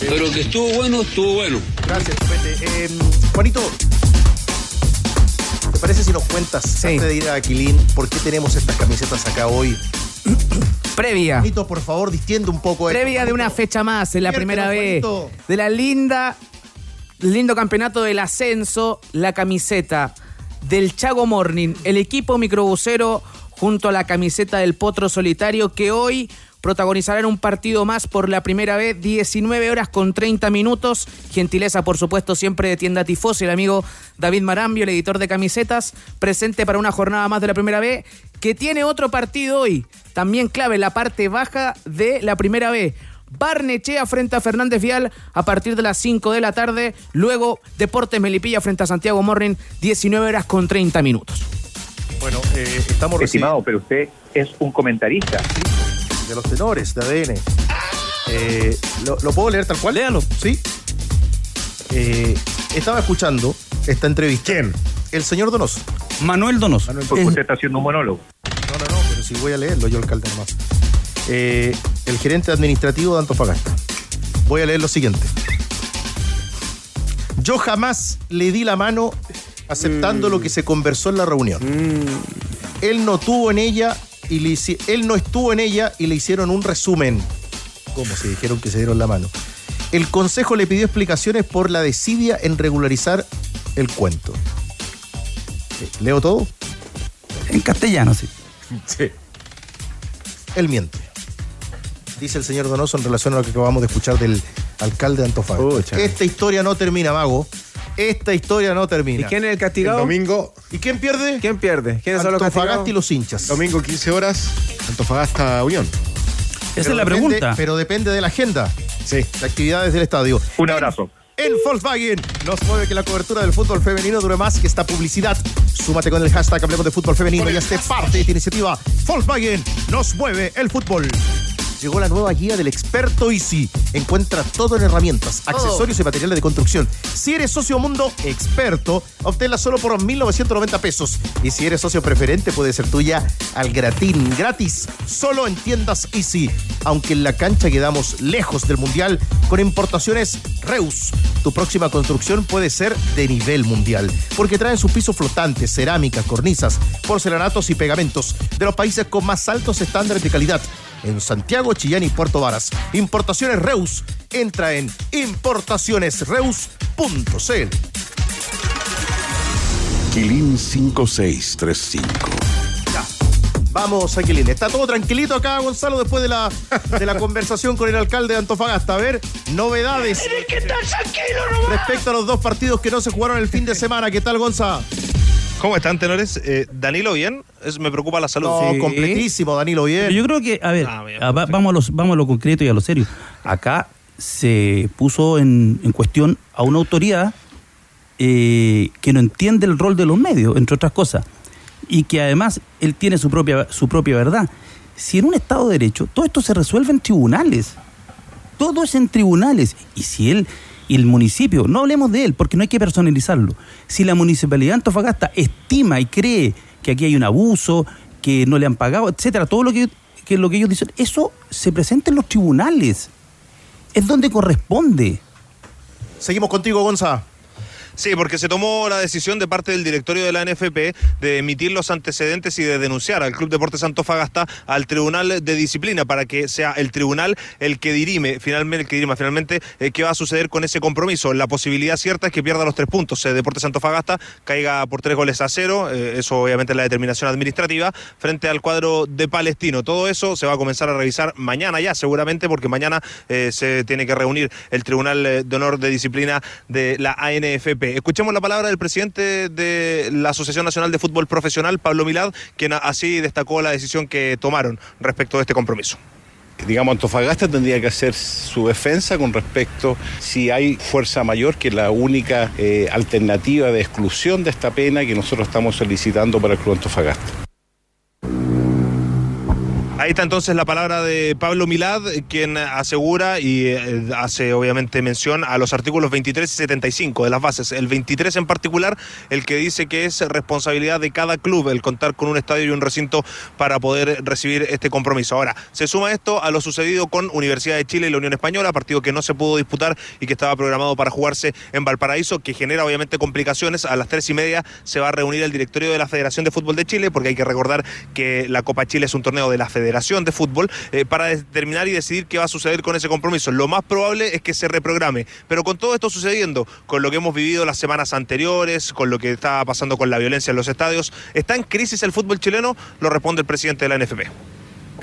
Speaker 18: Pero que estuvo bueno, estuvo bueno.
Speaker 3: Gracias, Chupete. Eh, Juanito, ¿te parece si nos cuentas, antes de ir a Aquilín, por qué tenemos estas camisetas acá hoy?
Speaker 19: Previa.
Speaker 3: Juanito, por favor, distiende un poco esto,
Speaker 19: Previa de una fecha más, en la primera vez.
Speaker 3: Juanito.
Speaker 19: De la linda, lindo campeonato del ascenso, la camiseta del Chago Morning, el equipo microbusero junto a la camiseta del Potro Solitario que hoy protagonizarán un partido más por la primera vez, 19 horas con 30 minutos. Gentileza, por supuesto, siempre de Tienda Tifos, el amigo David Marambio, el editor de camisetas, presente para una jornada más de la primera vez, que tiene otro partido hoy, también clave la parte baja de la primera vez. Barnechea frente a Fernández Vial a partir de las 5 de la tarde. Luego Deportes Melipilla frente a Santiago Morning, 19 horas con 30 minutos.
Speaker 3: Bueno, eh, estamos
Speaker 17: Estimado, pero usted es un comentarista.
Speaker 3: de los tenores de ADN. Eh, ¿lo, lo puedo leer tal cual?
Speaker 14: Léalo.
Speaker 3: Sí. Eh, estaba escuchando esta entrevista.
Speaker 12: ¿Quién?
Speaker 3: El señor Donoso.
Speaker 14: Manuel Donoso.
Speaker 17: Porque usted está haciendo un monólogo.
Speaker 3: No, no, no, pero si voy a leerlo yo, alcalde, nomás. Eh, el gerente administrativo de Antofagasta. Voy a leer lo siguiente. Yo jamás le di la mano aceptando lo que se conversó en la reunión. Él no tuvo en ella y le él no estuvo en ella y le hicieron un resumen. Como se dijeron que se dieron la mano. El consejo le pidió explicaciones por la desidia en regularizar el cuento. Eh, ¿Leo todo?
Speaker 14: En castellano, sí.
Speaker 12: Sí.
Speaker 3: Él miente. Dice el señor Donoso en relación a lo que acabamos de escuchar del alcalde de Antofagasta.
Speaker 12: Pucha.
Speaker 3: Esta historia no termina, mago. Esta historia no
Speaker 13: ¿Y
Speaker 3: termina.
Speaker 13: quién es el castigado?
Speaker 12: El domingo,
Speaker 3: ¿Y quién pierde?
Speaker 13: ¿Quién pierde? ¿Quiénes son los
Speaker 3: Antofagasta y los hinchas.
Speaker 12: domingo 15 horas, Antofagasta Unión.
Speaker 14: Esa
Speaker 3: Pero
Speaker 14: es la
Speaker 3: depende-
Speaker 14: pregunta.
Speaker 3: Pero depende de la agenda
Speaker 12: Sí.
Speaker 3: de actividades del estadio.
Speaker 17: Un abrazo.
Speaker 3: En Volkswagen nos mueve que la cobertura del fútbol femenino dure más que esta publicidad. Súmate con el hashtag Hablemos de Fútbol Femenino y hazte parte de esta iniciativa. Volkswagen nos mueve el fútbol. Llegó la nueva guía del experto Easy. Encuentra todo en herramientas, accesorios y materiales de construcción. Si eres socio Mundo Experto, obténla solo por 1.990 pesos. Y si eres socio preferente, puede ser tuya al gratín, gratis, solo en tiendas Easy. Aunque en la cancha quedamos lejos del Mundial, con importaciones Reus. Tu próxima construcción puede ser de nivel mundial, porque traen sus pisos flotantes, cerámicas, cornisas, porcelanatos y pegamentos de los países con más altos estándares de calidad en Santiago, Chillán y Puerto Varas. Importaciones Reus. Entra en importacionesreus.cl.
Speaker 2: Quilín 5635.
Speaker 3: Ya. Vamos, Aquilín. Está todo tranquilito acá, Gonzalo, después de la, de la conversación con el alcalde de Antofagasta. A ver, novedades. Respecto a los dos partidos que no se jugaron el fin de semana. ¿Qué tal, Gonza?
Speaker 20: ¿Cómo están, tenores? Eh, Danilo, ¿bien? Es- me preocupa la salud.
Speaker 3: No, completísimo, Danilo, bien.
Speaker 14: Pero yo creo que, a ver,
Speaker 20: Ah, bien,
Speaker 14: a- va- vamos, a los- vamos a lo concreto y a lo serio. Acá se puso en, en cuestión a una autoridad eh, que no entiende el rol de los medios, entre otras cosas, y que además él tiene su propia, su propia verdad. Si en un Estado de Derecho todo esto se resuelve en tribunales, todo es en tribunales, y si él y el municipio, no hablemos de él porque no hay que personalizarlo, si la municipalidad de Antofagasta estima y cree que aquí hay un abuso, que no le han pagado, etcétera, todo lo que, que lo que ellos dicen, eso se presenta en los tribunales, es donde corresponde.
Speaker 3: Seguimos contigo, Gonza.
Speaker 20: Sí, porque se tomó la decisión de parte del directorio de la NFP de emitir los antecedentes y de denunciar al Club Deportes Antofagasta al Tribunal de Disciplina para que sea el tribunal el que dirime finalmente, el que dirima finalmente eh, qué va a suceder con ese compromiso. La posibilidad cierta es que pierda los tres puntos. eh, Deportes Antofagasta caiga por tres goles a cero, eh, eso obviamente es la determinación administrativa, frente al cuadro de Palestino. Todo eso se va a comenzar a revisar mañana ya, seguramente, porque mañana eh, se tiene que reunir el Tribunal de Honor de Disciplina de la ANFP. Escuchemos la palabra del presidente de la Asociación Nacional de Fútbol Profesional, Pablo Milad, quien así destacó la decisión que tomaron respecto de este compromiso.
Speaker 4: Digamos, Antofagasta tendría que hacer su defensa con respecto si hay fuerza mayor, que la única eh, alternativa de exclusión de esta pena que nosotros estamos solicitando para el Club Antofagasta.
Speaker 20: Ahí está entonces la palabra de Pablo Milad, quien asegura y eh, hace obviamente mención a los artículos 23 y 75 de las bases. El 23 en particular, el que dice que es responsabilidad de cada club el contar con un estadio y un recinto para poder recibir este compromiso. Ahora, se suma esto a lo sucedido con Universidad de Chile y la Unión Española, partido que no se pudo disputar y que estaba programado para jugarse en Valparaíso, que genera obviamente complicaciones. A las tres y media se va a reunir el directorio de la Federación de Fútbol de Chile, porque hay que recordar que la Copa Chile es un torneo de la Federación de Fútbol, eh, para determinar y decidir qué va a suceder con ese compromiso. Lo más probable es que se reprograme, pero con todo esto sucediendo, con lo que hemos vivido las semanas anteriores, con lo que está pasando con la violencia en los estadios, ¿está en crisis el fútbol chileno? Lo responde el presidente de la NFP.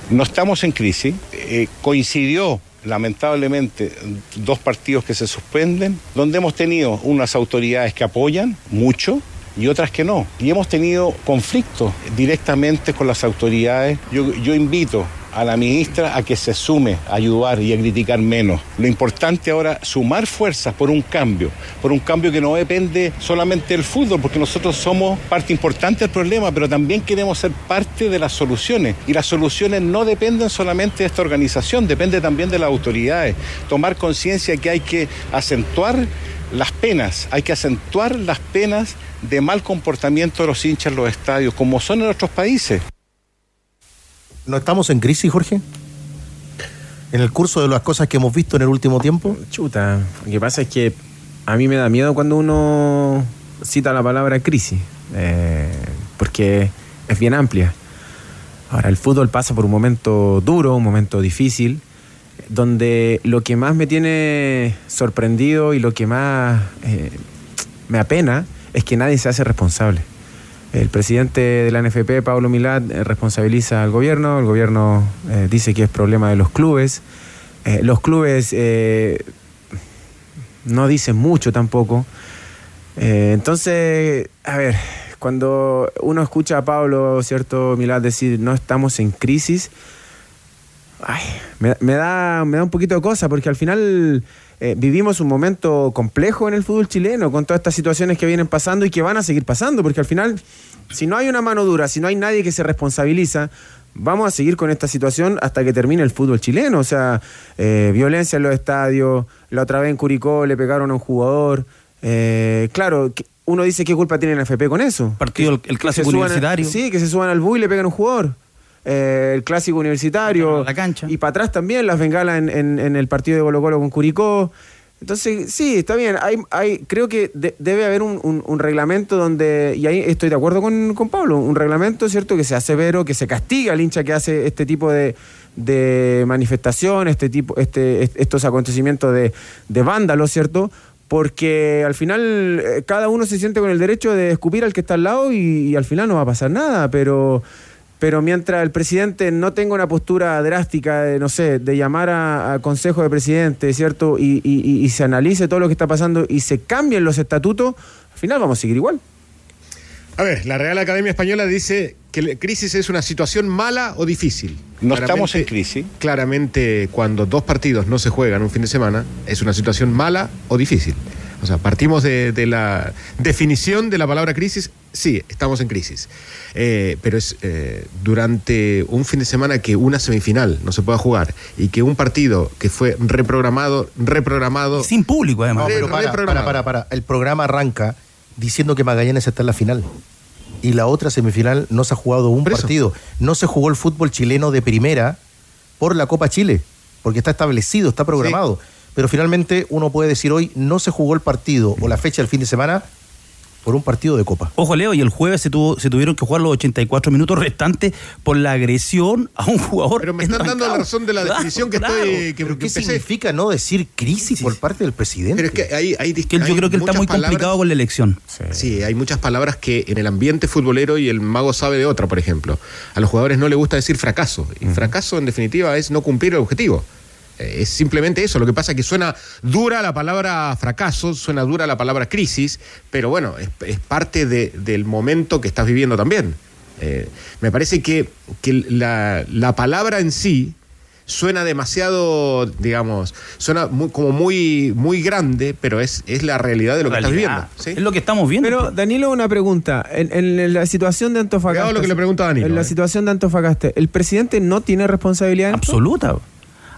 Speaker 4: No estamos en crisis. Eh, coincidió lamentablemente dos partidos que se suspenden, donde hemos tenido unas autoridades que apoyan mucho y otras que no. Y hemos tenido conflictos directamente con las autoridades. Yo, invito a la ministra a que se sume a ayudar y a criticar menos. Lo importante ahora sumar fuerzas por un cambio, por un cambio que no depende solamente del fútbol, porque nosotros somos parte importante del problema, pero también queremos ser parte de las soluciones. Y las soluciones no dependen solamente de esta organización, depende también de las autoridades. Tomar conciencia que hay que acentuar las penas, hay que acentuar las penas de mal comportamiento de los hinchas en los estadios, como son en otros países.
Speaker 3: ¿No estamos en crisis, Jorge? En el curso de las cosas que hemos visto en el último tiempo.
Speaker 13: Chuta, lo que pasa es que a mí me da miedo cuando uno cita la palabra crisis, eh, porque es bien amplia. Ahora, el fútbol pasa por un momento duro, un momento difícil, donde lo que más me tiene sorprendido y lo que más eh, me apena es que nadie se hace responsable. El presidente de la NFP, Pablo Milad, eh, responsabiliza al gobierno, el gobierno eh, dice que es problema de los clubes, los clubes no dicen mucho tampoco. Entonces, a ver, cuando uno escucha a Pablo, ¿cierto? Milad decir, no estamos en crisis, ay, me, me da, me da un poquito de cosa, porque al final eh, vivimos un momento complejo en el fútbol chileno, con todas estas situaciones que vienen pasando y que van a seguir pasando, porque al final, si no hay una mano dura, si no hay nadie que se responsabiliza, vamos a seguir con esta situación hasta que termine el fútbol chileno. O sea, eh, violencia en los estadios, la otra vez en Curicó le pegaron a un jugador. Eh, claro, uno dice qué culpa tiene la FP con eso.
Speaker 14: Partido, el, el clásico
Speaker 13: suban
Speaker 14: universitario.
Speaker 13: sí, que se suban al bus y le pegan a un jugador. Eh, el clásico universitario.
Speaker 14: La cancha.
Speaker 13: Y para atrás también las bengalas en, en- en el partido de Colo Colo con Curicó. Entonces, sí, está bien. Hay, hay, creo que de- debe haber un, un- un reglamento donde, y ahí estoy de acuerdo con, con Pablo, un reglamento, ¿cierto?, que sea severo, que se castiga al hincha que hace este tipo de, de manifestación, este tipo, este, est- estos acontecimientos de, de vándalos, ¿cierto? Porque al final eh, cada uno se siente con el derecho de escupir al que está al lado y, y al final no va a pasar nada, pero pero mientras el presidente no tenga una postura drástica, de, no sé, de llamar a, a consejo de presidente, ¿cierto? Y, y- y- y se analice todo lo que está pasando y se cambien los estatutos, al final vamos a seguir igual.
Speaker 12: A ver, la Real Academia Española dice que la crisis es una situación mala o difícil.
Speaker 4: No estamos en crisis.
Speaker 12: Claramente, cuando dos partidos no se juegan un fin de semana, es una situación mala o difícil. O sea, partimos de, de la definición de la palabra crisis. Sí, estamos en crisis. Eh, pero es eh, durante un fin de semana que una semifinal no se pueda jugar y que un partido que fue reprogramado, reprogramado.
Speaker 14: Sin público, además.
Speaker 3: No, pero para, para, para, para. El programa arranca diciendo que Magallanes está en la final. Y la otra semifinal no se ha jugado un partido. No se jugó el fútbol chileno de primera por la Copa Chile, porque está establecido, está programado. Pero finalmente uno puede decir hoy no se jugó el partido o la fecha del fin de semana por un partido de Copa.
Speaker 14: Ojo, Leo, y el jueves se, tuvo, se tuvieron que jugar los 84 minutos restantes por la agresión a un jugador.
Speaker 12: Pero me están dando la razón de la
Speaker 14: Claro,
Speaker 12: definición que
Speaker 14: claro.
Speaker 12: estoy. Que,
Speaker 3: ¿Pero
Speaker 12: que
Speaker 3: qué significa no decir crisis por parte del presidente?
Speaker 12: Pero es que hay, hay
Speaker 14: Que yo
Speaker 12: hay
Speaker 14: creo que él está muy
Speaker 12: palabras-
Speaker 14: complicado con la elección.
Speaker 12: Sí, hay muchas palabras que en el ambiente futbolero y el mago sabe de otra, por ejemplo. A los jugadores no les gusta decir fracaso. Y fracaso, en definitiva, es no cumplir el objetivo. Es simplemente eso. Lo que pasa es que suena dura la palabra fracaso, suena dura la palabra crisis, pero bueno, es, es parte de- del momento que estás viviendo también. Eh, me parece que, que la, la palabra en sí suena demasiado, digamos, suena muy- como muy, muy grande, pero es, es la realidad de lo que estás viviendo. ¿sí?
Speaker 14: Es lo que estamos viendo.
Speaker 13: Pero, Danilo, una pregunta. En, en la situación de Antofagasta.
Speaker 12: Lo que le pregunto a Danilo,
Speaker 13: En la
Speaker 12: eh.
Speaker 13: situación de Antofagasta, ¿el presidente no tiene responsabilidad en esto?
Speaker 14: Absoluta.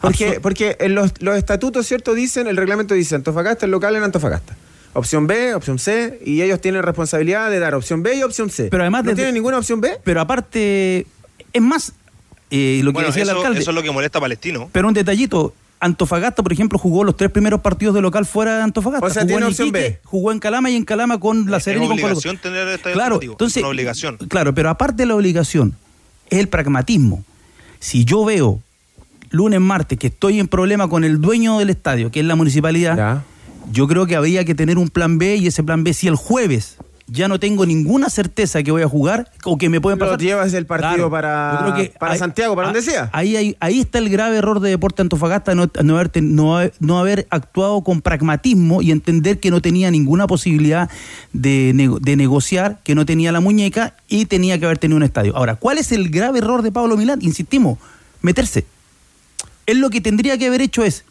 Speaker 13: Porque, porque en los, los estatutos, ¿cierto? Dicen, el reglamento dice Antofagasta, el local en Antofagasta. Opción B, opción C, y ellos tienen responsabilidad de dar opción B y opción C.
Speaker 14: Pero además
Speaker 13: ¿No
Speaker 14: desde-
Speaker 13: tienen ninguna opción B?
Speaker 14: Pero aparte, es más, eh, lo que
Speaker 20: Bueno,
Speaker 14: decía el
Speaker 20: eso,
Speaker 14: alcalde.
Speaker 20: eso es lo que molesta a Palestino.
Speaker 14: Pero un detallito. Antofagasta, por ejemplo, jugó los tres primeros partidos de local fuera de Antofagasta.
Speaker 13: O sea,
Speaker 14: jugó
Speaker 13: tiene
Speaker 14: en
Speaker 13: opción
Speaker 14: Iquique,
Speaker 13: B.
Speaker 14: Jugó en Calama y en Calama con La Serena y con
Speaker 20: obligación tener estadio
Speaker 14: Claro, entonces,
Speaker 20: Es una obligación.
Speaker 14: Claro, pero aparte de la obligación, es el pragmatismo. Si yo veo lunes, martes, que estoy en problema con el dueño del estadio, que es la municipalidad, yo creo que habría que tener un plan B y ese plan B, si el jueves ya no tengo ninguna certeza que voy a jugar o que me pueden
Speaker 13: Lo
Speaker 14: pasar.
Speaker 13: llevas el partido para-
Speaker 14: creo
Speaker 13: para Santiago, para
Speaker 14: ahí-
Speaker 13: donde sea.
Speaker 14: Ahí, ahí, está el grave error de Deporte Antofagasta no, no haber, no, haber- no haber actuado con pragmatismo y entender que no tenía ninguna posibilidad de, de negociar, que no tenía la muñeca y tenía que haber tenido un estadio. Ahora, ¿cuál es el grave error de Pablo Milán? Insistimos, meterse. Él lo que tendría que haber hecho es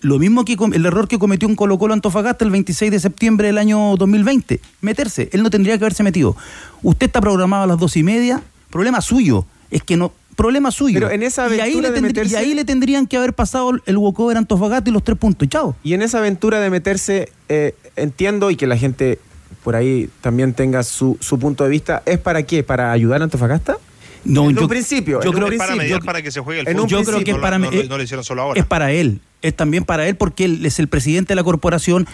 Speaker 14: lo mismo que el error que cometió un Colo Colo Antofagasta el 26 de septiembre del año 2020, meterse. Él no tendría que haberse metido. Usted está programado a las dos y media, problema suyo. Es que no, problema suyo.
Speaker 13: Pero en esa
Speaker 14: y, ahí
Speaker 13: aventura
Speaker 14: le
Speaker 13: de
Speaker 14: tendr- y
Speaker 13: meterse-
Speaker 14: ahí le tendrían que haber pasado el walkover Antofagasta y los tres puntos. Chao.
Speaker 13: Y en esa aventura de meterse, eh, entiendo y que la gente por ahí también tenga su, su punto de vista, ¿es para qué? ¿Para ayudar a Antofagasta?
Speaker 14: No,
Speaker 13: en
Speaker 14: yo-
Speaker 13: un principio.
Speaker 14: yo creo que
Speaker 20: para
Speaker 13: principio.
Speaker 20: mediar para que se juegue el fútbol.
Speaker 13: un
Speaker 14: Yo creo que
Speaker 20: No
Speaker 14: es
Speaker 20: lo-
Speaker 14: para
Speaker 20: no, lo- no lo hicieron solo ahora.
Speaker 14: Es para él. Es también para él porque él es el presidente de la corporación.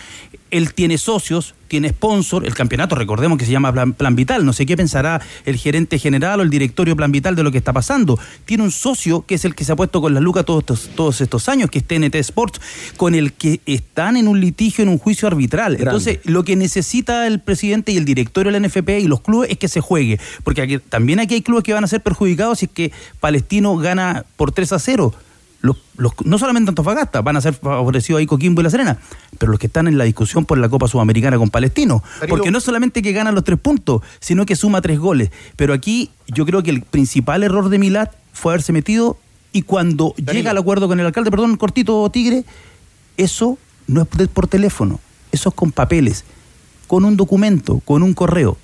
Speaker 14: Él tiene socios, tiene sponsor. El campeonato, recordemos que se llama Plan, Plan Vital. No sé qué pensará el gerente general o el directorio Plan Vital de lo que está pasando. Tiene un socio que es el que se ha puesto con las lucas todos estos, todos estos años, que es TNT Sports, con el que están en un litigio, en un juicio arbitral.
Speaker 13: Grande.
Speaker 14: Entonces, lo que necesita el presidente y el directorio de la NFP y los clubes es que se juegue. Porque aquí- también aquí hay clubes que van a ser perjudicados si es que Palestino gana por 3 a 0. Los, los- no solamente Antofagasta, van a ser favorecidos ahí Coquimbo y La Serena, pero los que están en la discusión por la Copa Sudamericana con Palestino. Porque no solamente que ganan los tres puntos, sino que suma tres goles. Pero aquí yo creo que el principal error de Milat fue haberse metido y cuando llega al acuerdo con el alcalde, perdón, cortito Tigre, eso no es por teléfono, eso es con papeles, con un documento, con un correo.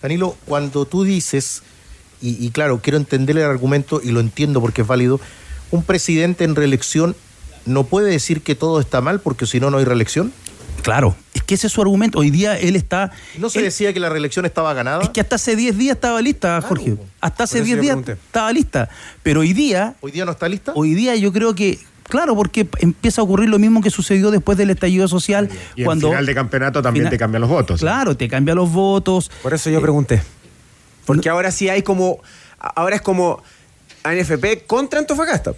Speaker 3: Danilo, cuando tú dices, y, y claro, quiero entender el argumento y lo entiendo porque es válido, un presidente en reelección no puede decir que todo está mal porque si no, no hay reelección.
Speaker 14: Claro, es que ese es su argumento. Hoy día él está.
Speaker 3: ¿No se
Speaker 14: él-
Speaker 3: decía que la reelección estaba ganada?
Speaker 14: Es que hasta hace 10 días estaba lista, Jorge. Hasta hace
Speaker 3: Por eso
Speaker 14: 10
Speaker 3: yo
Speaker 14: días estaba lista. Pero hoy día.
Speaker 3: ¿Hoy día no está lista?
Speaker 14: Hoy día yo creo que. Claro, porque empieza a ocurrir lo mismo que sucedió después del estallido social.
Speaker 12: Y
Speaker 14: cuando
Speaker 12: en final de campeonato también
Speaker 14: Final-
Speaker 12: te cambian los votos.
Speaker 14: Claro, te cambia los votos.
Speaker 13: Por eso yo pregunté. Porque ahora sí hay como. Ahora es como ANFP contra Antofagasta.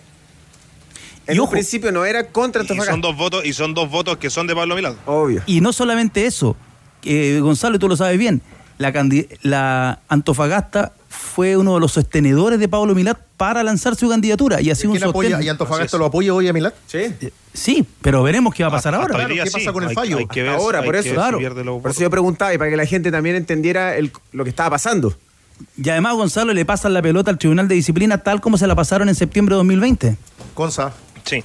Speaker 13: En un principio no era contra
Speaker 20: Y
Speaker 13: Antofagasta.
Speaker 20: son dos votos y son dos votos que son de Pablo Milán.
Speaker 13: Obvio.
Speaker 14: Y no solamente eso, eh, Gonzalo, tú lo sabes bien, la, la Antofagasta fue uno de los sostenedores de Pablo Milat para lanzar su candidatura y así un
Speaker 3: ¿Quién apoya?
Speaker 14: sostén-
Speaker 3: ¿Y Antofagasta lo apoya hoy a Milat?
Speaker 13: Sí.
Speaker 14: Sí, pero veremos qué va a pasar ahora.
Speaker 3: Claro, ¿qué pasa con el fallo?
Speaker 20: Hay que ver,
Speaker 13: Ahora,
Speaker 20: hay
Speaker 13: por eso.
Speaker 14: Claro.
Speaker 20: pierde los
Speaker 13: Por eso yo preguntaba y para que la gente también entendiera el- lo que estaba pasando.
Speaker 14: Y además, Gonzalo, le pasan la pelota al Tribunal de Disciplina tal como se la pasaron en septiembre de 2020.
Speaker 3: Consa.
Speaker 20: Sí.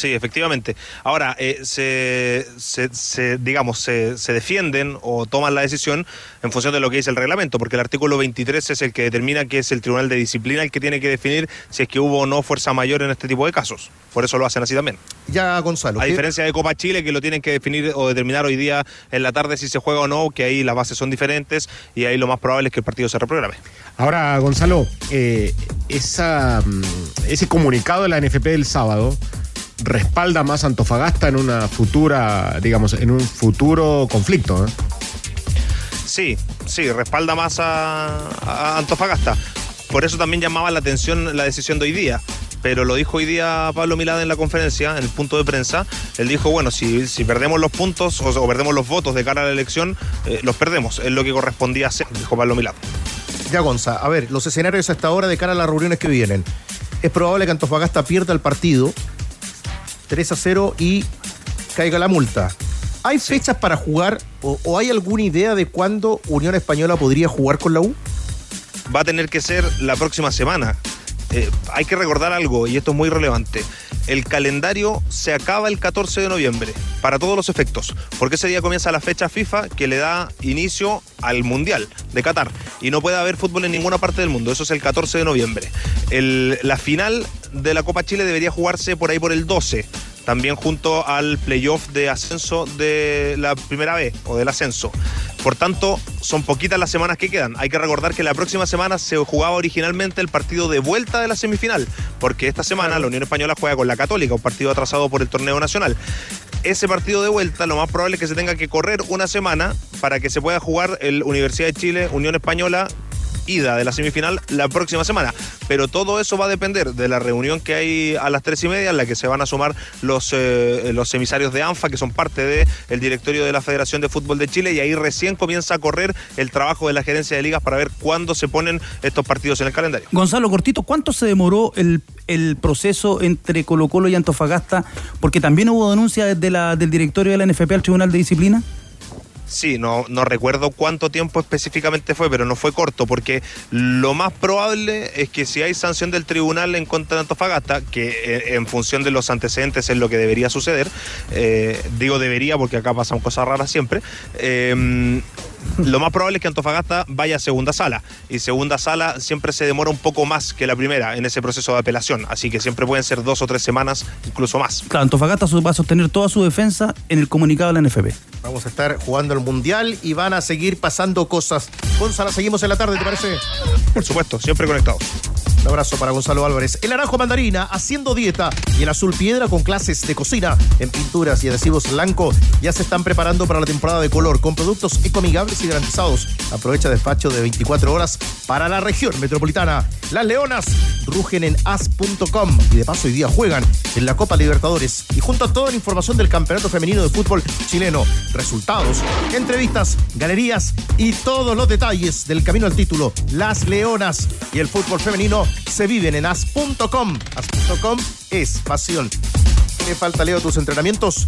Speaker 20: Sí, efectivamente. Ahora, eh, se, se- se, digamos, se, se defienden o toman la decisión en función de lo que dice el reglamento, porque el artículo 23 es el que determina que es el Tribunal de Disciplina el que tiene que definir si es que hubo o no fuerza mayor en este tipo de casos. Por eso lo hacen así también.
Speaker 3: Ya, Gonzalo.
Speaker 20: A
Speaker 3: ¿qué-
Speaker 20: diferencia de Copa Chile, que lo tienen que definir o determinar hoy día en la tarde si se juega o no, que ahí las bases son diferentes y ahí lo más probable es que el partido se reprograme.
Speaker 12: Ahora, Gonzalo, eh, esa, mm, ese comunicado de la NFP del sábado respalda más a Antofagasta en una futura, digamos, en un futuro conflicto. ¿eh?
Speaker 20: Sí, sí, respalda más a, a Antofagasta. Por eso también llamaba la atención la decisión de hoy día. Pero lo dijo hoy día Pablo Milad en la conferencia, en el punto de prensa. Él dijo, bueno, si, si perdemos los puntos o, o perdemos los votos de cara a la elección, eh, los perdemos. Es lo que correspondía hacer, dijo Pablo Milad.
Speaker 3: Ya, Gonza. A ver, los escenarios hasta ahora de cara a las reuniones que vienen. Es probable que Antofagasta pierda el partido 3 a 0 y caiga la multa. ¿Hay fechas para jugar o, o hay alguna idea de cuándo Unión Española podría jugar con la U?
Speaker 20: va a tener que ser la próxima semana. Eh, hay que recordar algo, y esto es muy relevante. El calendario se acaba el 14 de noviembre, para todos los efectos, porque ese día comienza la fecha FIFA que le da inicio al Mundial de Qatar. Y no puede haber fútbol en ninguna parte del mundo, eso es el 14 de noviembre. La final de la Copa Chile debería jugarse por ahí por el 12, también junto al playoff de ascenso de la primera B o del ascenso. Por tanto, son poquitas las semanas que quedan. Hay que recordar que la próxima semana se jugaba originalmente el partido de vuelta de la semifinal, porque esta semana la Unión Española juega con la Católica, un partido atrasado por el torneo nacional. Ese partido de vuelta, lo más probable es que se tenga que correr una semana para que se pueda jugar el Universidad de Chile, Unión Española ida de la semifinal la próxima semana. Pero todo eso va a depender de la reunión que hay a las tres y media, en la que se van a sumar los, eh, los emisarios de ANFA, que son parte del directorio de la Federación de Fútbol de Chile, y ahí recién comienza a correr el trabajo de la gerencia de ligas para ver cuándo se ponen estos partidos en el calendario.
Speaker 14: Gonzalo Cortito, ¿cuánto se demoró el, el proceso entre Colo Colo y Antofagasta? Porque también hubo denuncia desde la, del directorio de la NFP al Tribunal de Disciplina.
Speaker 20: Sí, no, no recuerdo cuánto tiempo específicamente fue, pero no fue corto, porque lo más probable es que si hay sanción del tribunal en contra de Antofagasta, que eh, en función de los antecedentes es lo que debería suceder, eh, digo debería porque acá pasan cosas raras siempre, eh, lo más probable es que Antofagasta vaya a segunda sala, y segunda sala siempre se demora un poco más que la primera en ese proceso de apelación, así que siempre pueden ser dos o tres semanas, incluso más.
Speaker 14: Claro, Antofagasta va a sostener toda su defensa en el comunicado de la NFP.
Speaker 3: Vamos a estar jugando el Mundial y van a seguir pasando cosas. Gonzalo, seguimos en la tarde, ¿te parece?
Speaker 20: Por supuesto, siempre conectados.
Speaker 3: Un abrazo para Gonzalo Álvarez. El naranjo mandarina haciendo dieta y el azul piedra con clases de cocina en pinturas y adhesivos blanco ya se están preparando para la temporada de color con productos ecoamigables y garantizados. Aprovecha despacho de 24 horas para la región metropolitana. Las leonas rugen en as.com y de paso hoy día juegan en la Copa Libertadores y junto a toda la información del Campeonato Femenino de Fútbol chileno, resultados, entrevistas, galerías y todos los detalles del camino al título. Las leonas y el fútbol femenino se viven en as.com. As.com es pasión. ¿Qué falta, Leo, tus entrenamientos?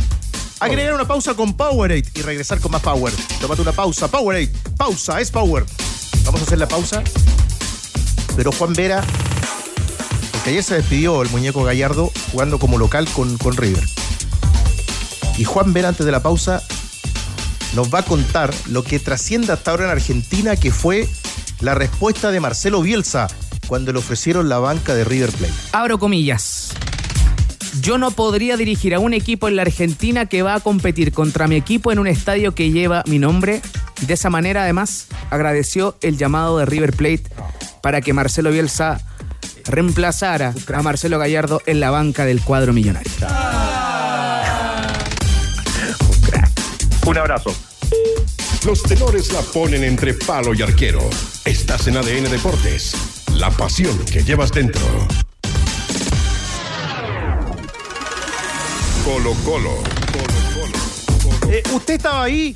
Speaker 3: Agregar una pausa con Powerade y regresar con más Power. Tómate una pausa. Powerade. Pausa, es Power. Vamos a hacer la pausa. Pero Juan Vera, porque ayer se despidió el muñeco Gallardo jugando como local con, con River. Y Juan Vera, antes de la pausa, nos va a contar lo que trasciende hasta ahora en Argentina, que fue la respuesta de Marcelo Bielsa cuando le ofrecieron la banca de River Plate.
Speaker 19: Abro comillas. Yo no podría dirigir a un equipo en la Argentina que va a competir contra mi equipo en un estadio que lleva mi nombre. De esa manera, además, agradeció el llamado de River Plate para que Marcelo Bielsa reemplazara a Marcelo Gallardo en la banca del cuadro millonario.
Speaker 2: Un abrazo. Los tenores la ponen entre palo y arquero. Estás en ADN Deportes. La pasión que llevas dentro. Colo Colo.
Speaker 3: Eh, ¿Usted estaba ahí,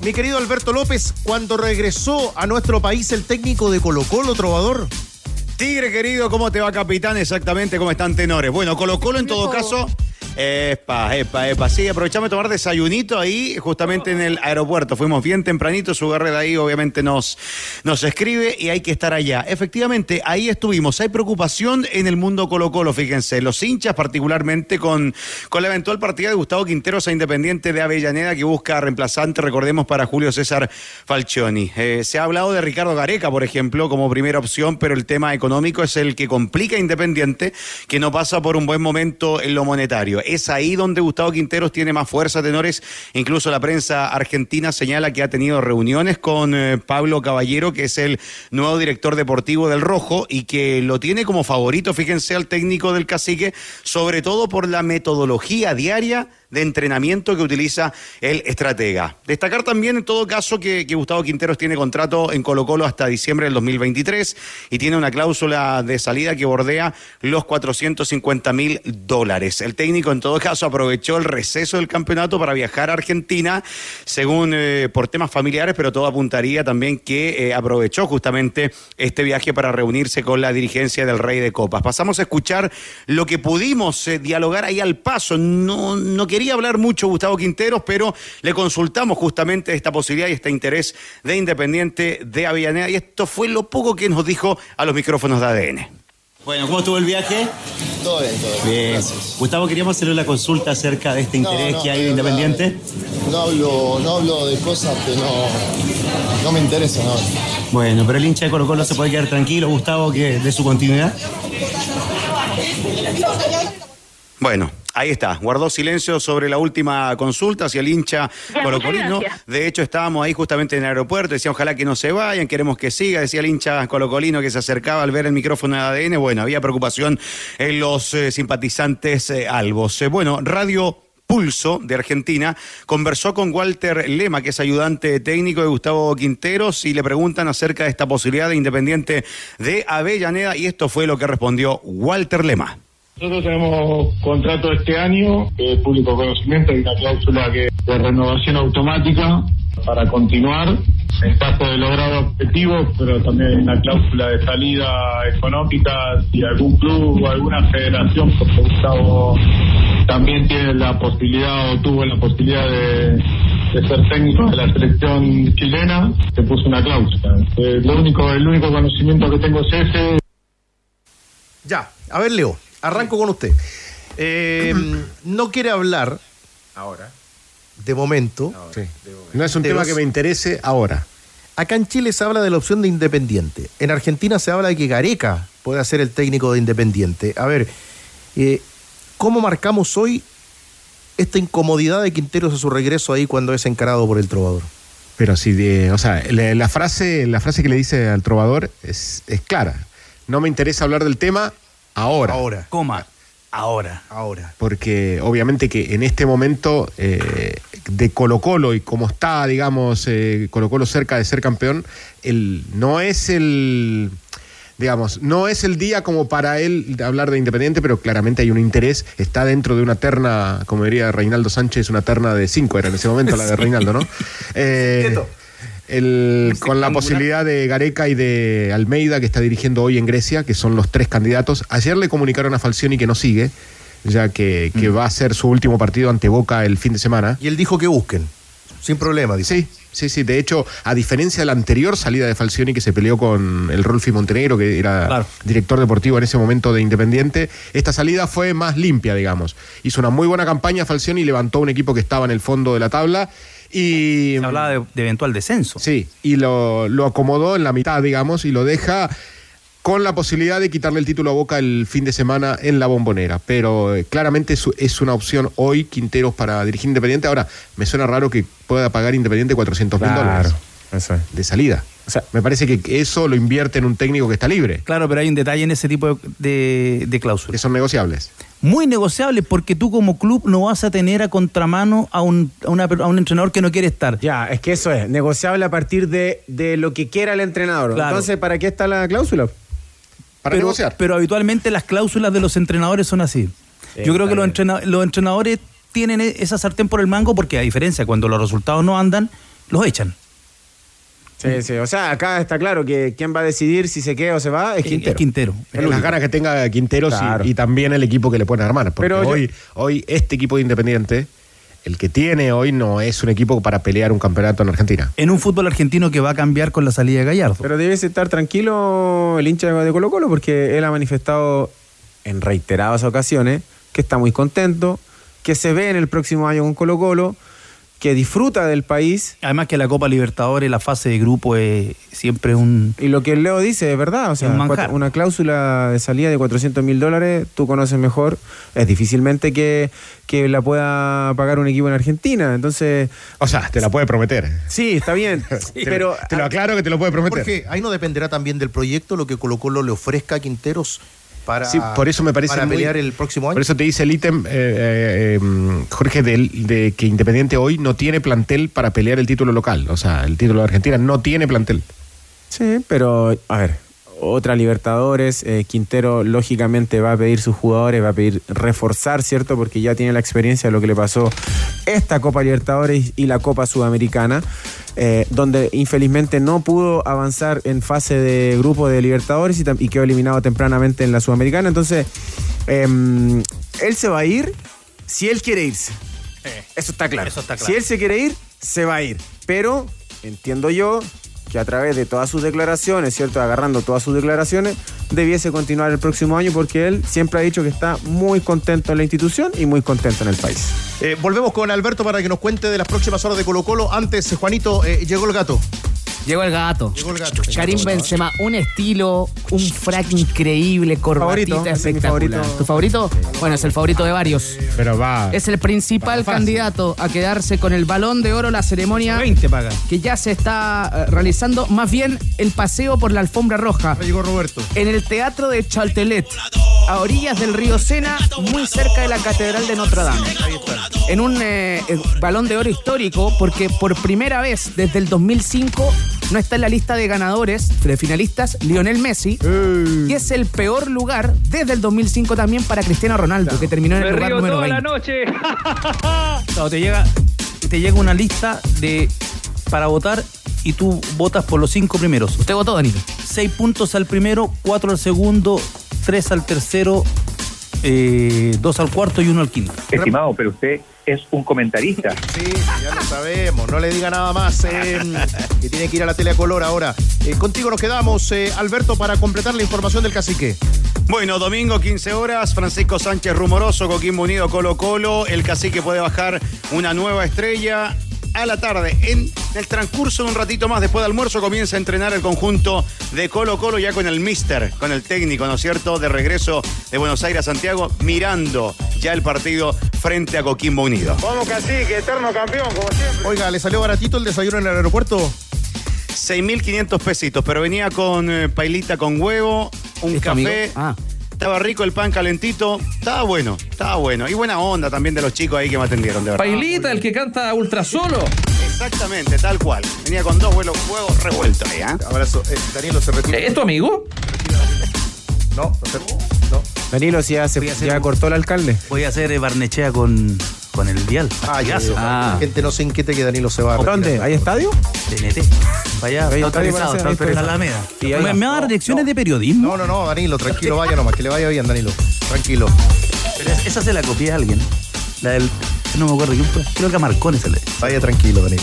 Speaker 3: mi querido Alberto López, cuando regresó a nuestro país el técnico de Colo Colo, Trovador?
Speaker 21: Tigre querido, ¿cómo te va, capitán? Exactamente, ¿cómo están tenores? Bueno, Colo Colo en todo caso. Epa, epa, epa. Sí, aprovechamos de tomar desayunito ahí, justamente en el aeropuerto. Fuimos bien tempranito, su de ahí obviamente nos, nos escribe y hay que estar allá. Efectivamente, ahí estuvimos. Hay preocupación en el mundo Colo Colo, fíjense. Los hinchas, particularmente con, con la eventual partida de Gustavo Quinteros a Independiente de Avellaneda, que busca reemplazante, recordemos, para Julio César Falcioni. Eh, se ha hablado de Ricardo Gareca, por ejemplo, como primera opción, pero el tema económico es el que complica a Independiente, que no pasa por un buen momento en lo monetario. Es ahí donde Gustavo Quinteros tiene más fuerza, tenores. Incluso la prensa argentina señala que ha tenido reuniones con eh, Pablo Caballero, que es el nuevo director deportivo del Rojo, y que lo tiene como favorito, fíjense, al técnico del cacique, sobre todo por la metodología diaria de entrenamiento que utiliza el estratega. Destacar también en todo caso que, Gustavo Quinteros tiene contrato en Colo Colo hasta diciembre del 2023 y tiene una cláusula de salida que bordea los 450 mil dólares. El técnico en todo caso aprovechó el receso del campeonato para viajar a Argentina, según eh, por temas familiares, pero todo apuntaría también que eh, aprovechó justamente este viaje para reunirse con la dirigencia del Rey de Copas. Pasamos a escuchar lo que pudimos eh, dialogar ahí al paso. No, no quería hablar mucho Gustavo Quinteros, pero le consultamos justamente esta posibilidad y este interés de Independiente de Avellaneda y esto fue lo poco que nos dijo a los micrófonos de ADN.
Speaker 7: Bueno, ¿cómo estuvo el viaje?
Speaker 8: Todo bien, todo bien.
Speaker 7: Bien.
Speaker 8: Gracias.
Speaker 7: Gustavo, queríamos hacerle una consulta acerca de este
Speaker 8: No,
Speaker 7: interés
Speaker 8: no,
Speaker 7: que hay de Independiente.
Speaker 8: No hablo, no hablo de cosas que no, no me interesan. No.
Speaker 7: Bueno, pero el hincha de Colo Colo se puede quedar tranquilo, Gustavo, que de su continuidad.
Speaker 21: Bueno, ahí está. Guardó silencio sobre la última consulta hacia el hincha
Speaker 22: Ya,
Speaker 21: colocolino. De hecho, estábamos ahí justamente en el aeropuerto. Decía, ojalá que no se vayan, queremos que siga. Decía el hincha colocolino que se acercaba al ver el micrófono de ADN. Bueno, había preocupación en los eh, simpatizantes eh, albos. Eh, bueno, Radio Pulso de Argentina conversó con Walter Lema, que es ayudante técnico de Gustavo Quinteros, y le preguntan acerca de esta posibilidad de Independiente de Avellaneda. Y esto fue lo que respondió Walter Lema.
Speaker 23: Nosotros tenemos contrato este año, que público conocimiento, y una cláusula que de renovación automática para continuar en caso de logrado objetivos, pero también hay una cláusula de salida económica si algún club o alguna federación, porque Gustavo también tiene la posibilidad o tuvo la posibilidad de, de ser técnico de la selección chilena, se puso una cláusula. Eh, lo único, el único conocimiento que tengo es ese.
Speaker 3: Ya, a ver, Leo, arranco con usted. Eh, no quiere hablar
Speaker 12: Ahora.
Speaker 3: de momento.
Speaker 12: No es un
Speaker 3: de
Speaker 12: tema
Speaker 3: los-
Speaker 12: que me interese ahora.
Speaker 3: Acá en Chile se habla de la opción de Independiente. En Argentina se habla de que Gareca puede ser el técnico de Independiente. A ver, eh, ¿cómo marcamos hoy esta incomodidad de Quinteros a su regreso ahí cuando es encarado por el trovador?
Speaker 12: Pero si, de- o sea, la, la frase, la frase que le dice al trovador es, es clara. No me interesa hablar del tema ahora.
Speaker 3: Ahora.
Speaker 14: Coma. Ahora.
Speaker 3: Ahora.
Speaker 12: Porque obviamente que en este momento eh, de Colo Colo y como está, digamos, eh, Colo Colo cerca de ser campeón, el, no es el, digamos, no es el día como para él de hablar de Independiente, pero claramente hay un interés, está dentro de una terna, como diría Reinaldo Sánchez, una terna de cinco era en ese momento la de Reinaldo, ¿no? Eh, el- con la posibilidad de Gareca y de Almeida, que está dirigiendo hoy en Grecia, que son los tres candidatos. Ayer le comunicaron a Falcioni que no sigue, ya que, que va a ser su último partido ante Boca el fin de semana.
Speaker 3: Y él dijo que busquen, sin problema. Dice.
Speaker 12: Sí, sí, sí. De hecho, a diferencia de la anterior salida de Falcioni, que se peleó con el Rolfi Montenegro, que era director deportivo en ese momento de Independiente, esta salida fue más limpia, digamos. Hizo una muy buena campaña Falcioni y levantó un equipo que estaba en el fondo de la tabla. Y,
Speaker 14: Se hablaba de, de eventual descenso.
Speaker 12: Sí, y lo, lo acomodó en la mitad, digamos, y lo deja con la posibilidad de quitarle el título a Boca el fin de semana en la bombonera. Pero eh, claramente es, es una opción hoy Quinteros para dirigir Independiente. Ahora, me suena raro que pueda pagar Independiente 400 mil
Speaker 13: Claro,
Speaker 12: dólares
Speaker 13: eso es.
Speaker 12: de salida. O sea, me parece que eso lo invierte en un técnico que está libre,
Speaker 14: Claro, pero hay un detalle en ese tipo de, de, de cláusulas.
Speaker 12: que son negociables.
Speaker 14: Muy negociable porque tú como club no vas a tener a contramano a un, a una- a un entrenador que no quiere estar.
Speaker 13: Ya, es que eso es, negociable a partir de, de lo que quiera el entrenador.
Speaker 14: Claro.
Speaker 13: Entonces, ¿para qué está la cláusula?
Speaker 12: Para
Speaker 14: pero,
Speaker 12: negociar.
Speaker 14: pero habitualmente las cláusulas de los entrenadores son así.
Speaker 13: Sí,
Speaker 14: Yo creo que los, entrena- los entrenadores tienen e- esa sartén por el mango porque a diferencia cuando los resultados no andan, los echan.
Speaker 13: Sí, sí. O sea, acá está claro que quien va a decidir si se queda o se va es Quintero.
Speaker 14: Es Quintero.
Speaker 12: Es las ganas que tenga Quinteros y-
Speaker 13: Claro.
Speaker 12: y, también el equipo que le pone armar. Porque
Speaker 13: Pero yo-
Speaker 12: hoy, hoy este equipo de Independiente, el que tiene hoy, no es un equipo para pelear un campeonato en Argentina.
Speaker 14: En un fútbol argentino que va a cambiar con la salida de Gallardo.
Speaker 13: Pero debe estar tranquilo el hincha de Colo Colo porque él ha manifestado en reiteradas ocasiones que está muy contento, que se ve en el próximo año con Colo Colo, que disfruta del país.
Speaker 14: Además que la Copa Libertadores, la fase de grupo es siempre un...
Speaker 13: Y lo que Leo dice es verdad, o sea,
Speaker 14: Un
Speaker 13: una cláusula de salida de 400 mil dólares, tú conoces mejor, es difícilmente que, que la pueda pagar un equipo en Argentina, entonces...
Speaker 12: O sea, te la puede prometer.
Speaker 13: Sí, está bien, pero...
Speaker 12: Te lo aclaro que te lo puede prometer.
Speaker 3: Porque ahí no dependerá también del proyecto lo que Colo Colo le ofrezca a Quinteros para,
Speaker 12: Sí, por eso me parece
Speaker 3: para
Speaker 12: muy-
Speaker 3: pelear el próximo año.
Speaker 12: Por eso te dice el ítem, eh, eh, eh, Jorge, del- de, que Independiente hoy no tiene plantel para pelear el título local. O sea, el título de Argentina no tiene plantel.
Speaker 13: Sí, pero a ver, otra Libertadores, eh, Quintero lógicamente va a pedir sus jugadores, va a pedir reforzar, ¿cierto? Porque ya tiene la experiencia de lo que le pasó esta Copa Libertadores y la Copa Sudamericana, eh, donde infelizmente no pudo avanzar en fase de grupo de Libertadores y, quedó eliminado tempranamente en la Sudamericana. Entonces, em, él se va a ir si él quiere irse. Eso está claro.
Speaker 14: Eso está claro.
Speaker 13: Si él se quiere ir, se va a ir. Pero entiendo yo que a través de todas sus declaraciones, ¿cierto? Agarrando todas sus declaraciones, debiese continuar el próximo año porque él siempre ha dicho que está muy contento en la institución y muy contento en el país.
Speaker 3: Eh, volvemos con Alberto para que nos cuente de las próximas horas de Colo Colo. Antes, Juanito, eh, llegó el gato.
Speaker 19: Llegó el gato.
Speaker 3: Llegó el gato.
Speaker 19: Karim Benzema, un estilo, un frac increíble, corbatita
Speaker 13: Favorito,
Speaker 19: espectacular.
Speaker 13: favorito.
Speaker 19: ¿Tu favorito? Bueno, es el favorito de varios.
Speaker 12: Pero va.
Speaker 19: Es el principal candidato a quedarse con el balón de oro, la ceremonia
Speaker 14: 20 paga.
Speaker 19: que ya se está eh, realizando, más bien el paseo por la alfombra roja.
Speaker 3: Llegó Roberto.
Speaker 19: En el Teatro de Chaltelet, a orillas del río Sena, muy cerca de la Catedral de Notre Dame. En un eh, eh, balón de oro histórico, porque por primera vez desde el 2005 no está en la lista de ganadores, de finalistas, Lionel Messi. Y es el peor lugar desde el 2005 también para Cristiano Ronaldo, que terminó en el lugar número 20.
Speaker 10: noche.
Speaker 14: Claro, te llega, te llega una lista de para votar y tú votas por los cinco primeros.
Speaker 19: ¿Usted votó, Danilo?
Speaker 14: Seis puntos al primero, cuatro al segundo, tres al tercero eh, dos al cuarto y uno al quinto.
Speaker 17: Estimado, pero usted es un comentarista.
Speaker 3: Sí, ya lo sabemos. No le diga nada más. eh, que tiene que ir a la tele a color ahora. Eh, contigo nos quedamos, eh, Alberto, para completar la información del cacique.
Speaker 21: Bueno, domingo 15 horas, Francisco Sánchez Rumoroso, Coquimbo Unido, Colo Colo. El cacique puede bajar una nueva estrella. A la tarde, en el transcurso de un ratito más después del almuerzo, comienza a entrenar el conjunto de Colo Colo ya con el mister, con el técnico, ¿no es cierto? De regreso de Buenos Aires a Santiago, mirando ya el partido frente a Coquimbo Unido.
Speaker 23: Vamos cacique, eterno campeón, como siempre.
Speaker 3: Oiga, ¿le salió baratito el desayuno en el aeropuerto?
Speaker 21: 6.500 pesitos, pero venía con eh, pailita con huevo, un café.
Speaker 19: Ah.
Speaker 21: Estaba rico el pan calentito. Estaba bueno, estaba bueno. Y buena onda también de los chicos ahí que me atendieron, de verdad.
Speaker 22: Pailita, el que canta ultra solo.
Speaker 21: Exactamente, tal cual. Venía con dos huevos, huevos revueltos ahí, ¿ah?
Speaker 3: Abrazo. Eh, Danilo se retira.
Speaker 22: ¿Es tu amigo?
Speaker 3: No, no se- no.
Speaker 13: Danilo, si ya, se, ya cortó el alcalde.
Speaker 14: Voy a hacer eh, Barnechea con, con el Vial.
Speaker 3: Ah, ya. La gente no se inquiete que Danilo se va a retirar.
Speaker 13: ¿Dónde? ¿Hay estadio?
Speaker 14: TNT. Vaya, está autorizado, está autorizado la Alameda. ¿Me, me va a dar lecciones de periodismo?
Speaker 3: No, no, no, Danilo, tranquilo, vaya nomás, que le vaya bien, Danilo. Tranquilo.
Speaker 14: Pero es- esa se la copié a alguien. La del. No me acuerdo quién fue. Creo que a Marconi se le.
Speaker 3: Vaya tranquilo, Danilo.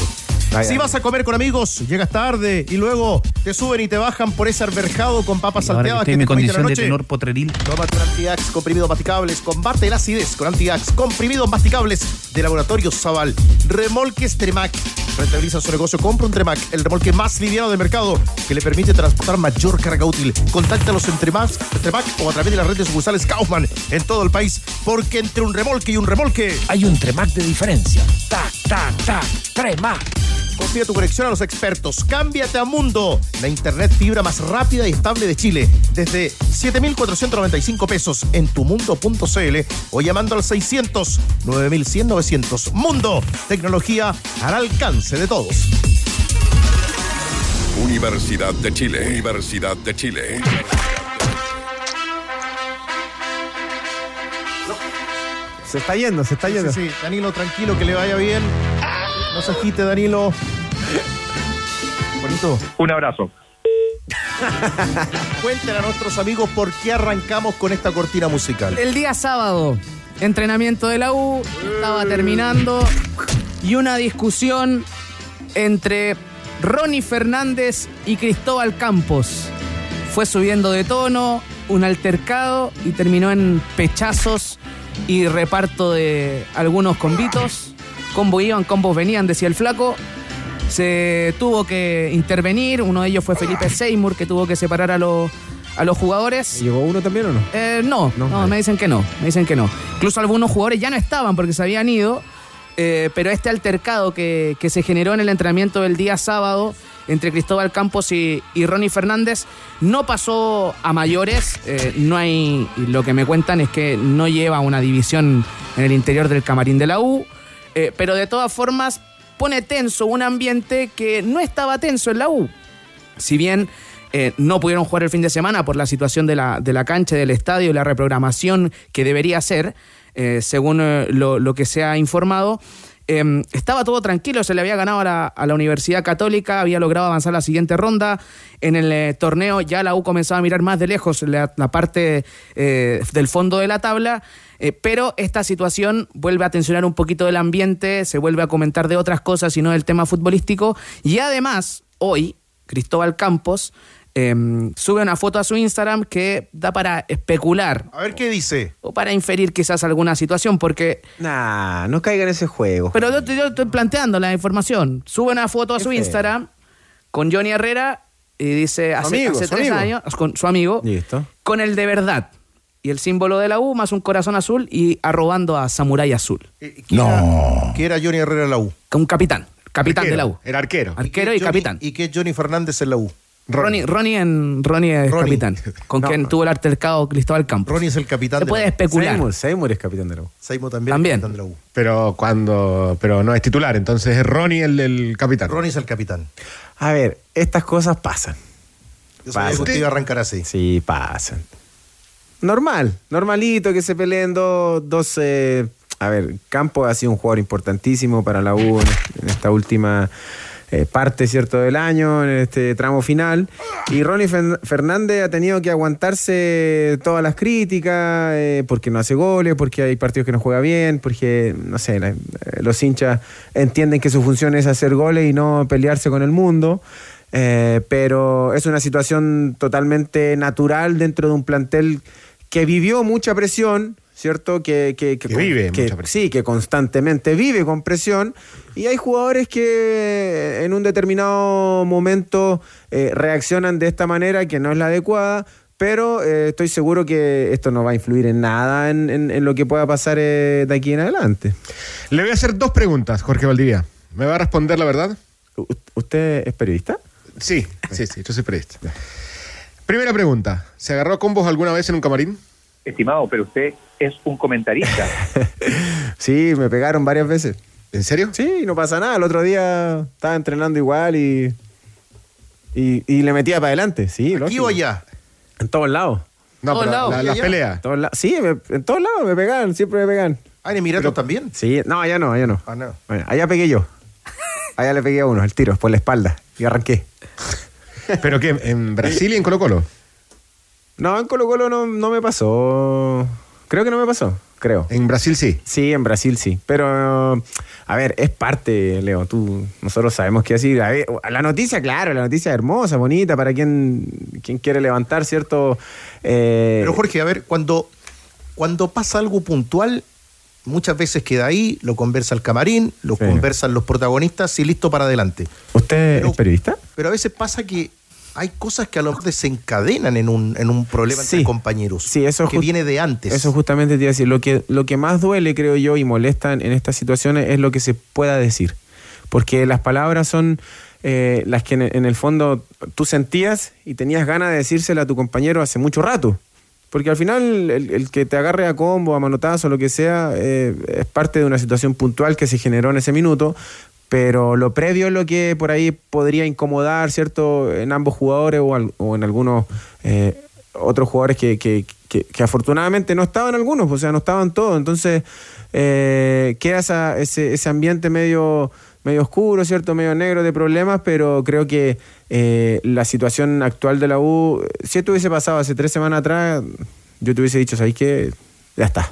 Speaker 3: Si vas a comer con amigos, llegas tarde y luego te suben y te bajan por ese arberjado con papas
Speaker 14: que
Speaker 3: salteadas
Speaker 14: mi
Speaker 3: te comiste
Speaker 14: condición de tenor potreril.
Speaker 3: Tómate un Antiax comprimidos masticables. Combate la acidez con Antiax comprimidos masticables de Laboratorio Zaval. Remolques Tremac. Rentabiliza su negocio. Compra un Tremac, el remolque más liviano del mercado que le permite transportar mayor carga útil. Contáctalos en Tremac, Tremac o a través de las redes sucursales Kaufman en todo el país. Porque entre un remolque y un remolque
Speaker 24: Hay un Tremac de diferencia. Tac, tac, tac. Tremac.
Speaker 3: Confía tu conexión a los expertos. Cámbiate a Mundo, la internet fibra más rápida y estable de Chile. Desde 7,495 pesos en tumundo.cl o llamando al 600 9100 900. Mundo, tecnología al alcance de todos.
Speaker 2: Universidad de Chile. Universidad de Chile.
Speaker 13: Se está yendo, se está
Speaker 3: Sí,
Speaker 13: yendo.
Speaker 3: sí, sí. Danilo, tranquilo, que le vaya bien. No se agite, Danilo. Bonito.
Speaker 17: Un abrazo.
Speaker 3: Cuenten a nuestros amigos por qué arrancamos con esta cortina musical.
Speaker 19: El día sábado, entrenamiento de la U, estaba terminando y una discusión entre Ronnie Fernández y Cristóbal Campos. Fue subiendo de tono, un altercado y terminó en pechazos y reparto de algunos convitos. Combo iban, combos venían, decía el flaco. Se tuvo que intervenir, uno de ellos fue Felipe Seymour, que tuvo que separar a los, a los jugadores.
Speaker 13: ¿Llegó uno también o no?
Speaker 19: Eh, no, no, me dicen que no, me dicen que no. Incluso algunos jugadores ya no estaban porque se habían ido, eh, pero este altercado que, que se generó en el entrenamiento del día sábado entre Cristóbal Campos y, y Ronnie Fernández no pasó a mayores. eh, no hay, lo que me cuentan es que no lleva una división en el interior del camarín de la U, eh, pero de todas formas pone tenso un ambiente que no estaba tenso en la U si bien eh, no pudieron jugar el fin de semana por la situación de la, de la cancha, del estadio, la reprogramación que debería ser, eh, según lo, lo que se ha informado, eh, estaba todo tranquilo, se le había ganado a la, a la Universidad Católica, había logrado avanzar la siguiente ronda. En el torneo ya la U comenzaba a mirar más de lejos la, parte del fondo de la tabla. Eh, pero esta situación vuelve a tensionar un poquito el ambiente, se vuelve a comentar de otras cosas y no del tema futbolístico. Y además, hoy, Cristóbal Campos eh, sube una foto a su Instagram que da para especular.
Speaker 3: A ver qué dice.
Speaker 19: O para inferir quizás alguna situación, porque.
Speaker 13: Nah, no caiga en ese juego.
Speaker 19: Pero yo, estoy planteando la información. Sube una foto a su. Instagram con Johnny Herrera y dice hace,
Speaker 13: amigo,
Speaker 19: hace
Speaker 13: su
Speaker 19: tres
Speaker 13: amigo.
Speaker 19: años, con su amigo,
Speaker 13: Listo.
Speaker 19: con el de verdad. Y el símbolo de la U más un corazón azul y arrobando a Samurai Azul.
Speaker 3: No. Que era Johnny Herrera en la U.
Speaker 19: Un capitán, capitán
Speaker 3: Arquero,
Speaker 19: de la U.
Speaker 3: Era arquero.
Speaker 19: Arquero y
Speaker 3: Johnny-
Speaker 19: capitán.
Speaker 3: ¿Y qué es Johnny Fernández en la U?
Speaker 19: Ronnie, Ronnie, en, Ronnie es
Speaker 3: Ronnie.
Speaker 19: capitán, con quien tuvo el altercado Cristóbal Campos.
Speaker 3: Ronnie es el capitán
Speaker 19: Se
Speaker 3: de
Speaker 19: puede
Speaker 3: la U.
Speaker 19: especular.
Speaker 13: Seymour, Seymour es capitán de la U.
Speaker 3: Seymour también,
Speaker 19: También.
Speaker 3: es capitán de la U.
Speaker 12: Pero cuando. Pero no es titular, entonces es Ronnie el del capitán.
Speaker 3: Ronnie es el capitán.
Speaker 13: A ver, estas cosas pasan.
Speaker 3: Yo sabía que usted iba a arrancar así.
Speaker 13: Sí, pasan. Normal, normalito que se peleen dos, dos eh, a ver, Campo ha sido un jugador importantísimo para la U en, esta última eh, parte, ¿cierto?, del año, en este tramo final. Y Ronnie Fer- Fernández ha tenido que aguantarse todas las críticas, eh, porque no hace goles, porque hay partidos que no juega bien, porque, no sé, los hinchas entienden que su función es hacer goles y no pelearse con el mundo. Pero es una situación totalmente natural dentro de un plantel que vivió mucha presión, ¿cierto? Que, que,
Speaker 12: Que vive
Speaker 13: que-
Speaker 12: mucha presión.
Speaker 13: Sí, que constantemente vive con presión. Y hay jugadores que en un determinado momento eh, reaccionan de esta manera que no es la adecuada. Pero eh, estoy seguro que esto no va a influir en nada en, en- en lo que pueda pasar eh, de aquí en adelante.
Speaker 12: Le voy a hacer dos preguntas, Jorge Valdivia. ¿Me va a responder la verdad?
Speaker 13: ¿Usted es periodista?
Speaker 12: Sí, sí, sí, yo soy periodista. Primera pregunta. ¿Se agarró a combos alguna vez en un camarín?
Speaker 17: Estimado, pero usted es un comentarista.
Speaker 13: Sí, me pegaron varias veces.
Speaker 12: ¿En serio?
Speaker 13: Sí, no pasa nada. El otro día estaba entrenando igual y. Y, y le metía para adelante, sí.
Speaker 3: ¿Aquí o allá?
Speaker 13: En todos lados.
Speaker 12: No,
Speaker 3: Todos pero lados. la-
Speaker 12: las
Speaker 3: ¿Y allá?
Speaker 12: peleas.
Speaker 13: Todos la- sí, me- en todos lados me pegan, siempre me pegan.
Speaker 3: Ah, en Emiratos también.
Speaker 13: Sí, no, allá no, allá no.
Speaker 3: Ah, no.
Speaker 13: Bueno, allá pegué yo. Allá le pegué a uno, al tiro, por la espalda. Y arranqué.
Speaker 12: ¿Pero qué? ¿En Brasil y en Colo Colo?
Speaker 13: No, en Colo Colo no, no me pasó. Creo que no me pasó, creo.
Speaker 12: En Brasil sí.
Speaker 13: Sí, en Brasil sí. Pero, a ver, es parte, Leo. Tú, nosotros sabemos qué decir. A ver, la noticia, claro, la noticia es hermosa, bonita, para quien, quien quiere levantar, ¿cierto? Eh,
Speaker 3: Pero Jorge, a ver, cuando, cuando pasa algo puntual, muchas veces queda ahí, lo conversa el camarín, lo
Speaker 13: Sí.
Speaker 3: conversan los protagonistas y listo para adelante.
Speaker 13: ¿Usted es periodista?
Speaker 3: Pero a veces pasa que hay cosas que a lo mejor desencadenan en un, en un problema entre
Speaker 13: Sí.
Speaker 3: compañeros.
Speaker 13: Sí, eso
Speaker 3: que
Speaker 13: ju-
Speaker 3: viene de antes.
Speaker 13: Eso justamente te iba a decir. Lo que, lo que más duele, creo yo, y molesta en, en estas situaciones es lo que se pueda decir. Porque las palabras son eh, las que en, en el fondo tú sentías y tenías ganas de decírsela a tu compañero hace mucho rato. Porque al final el, el que te agarre a combo, a manotazo, lo que sea, eh, es parte de una situación puntual que se generó en ese minuto. Pero lo previo es lo que por ahí podría incomodar, ¿cierto? En ambos jugadores o, al- o en algunos eh, otros jugadores que, que- que- afortunadamente no estaban algunos, o sea, no estaban todos. Entonces, eh, queda esa- ese, ese ambiente medio, medio oscuro, ¿cierto? Medio negro de problemas, pero creo que eh, la situación actual de la U, si esto hubiese pasado hace tres semanas atrás, yo te hubiese dicho, ¿sabes qué? Ya está.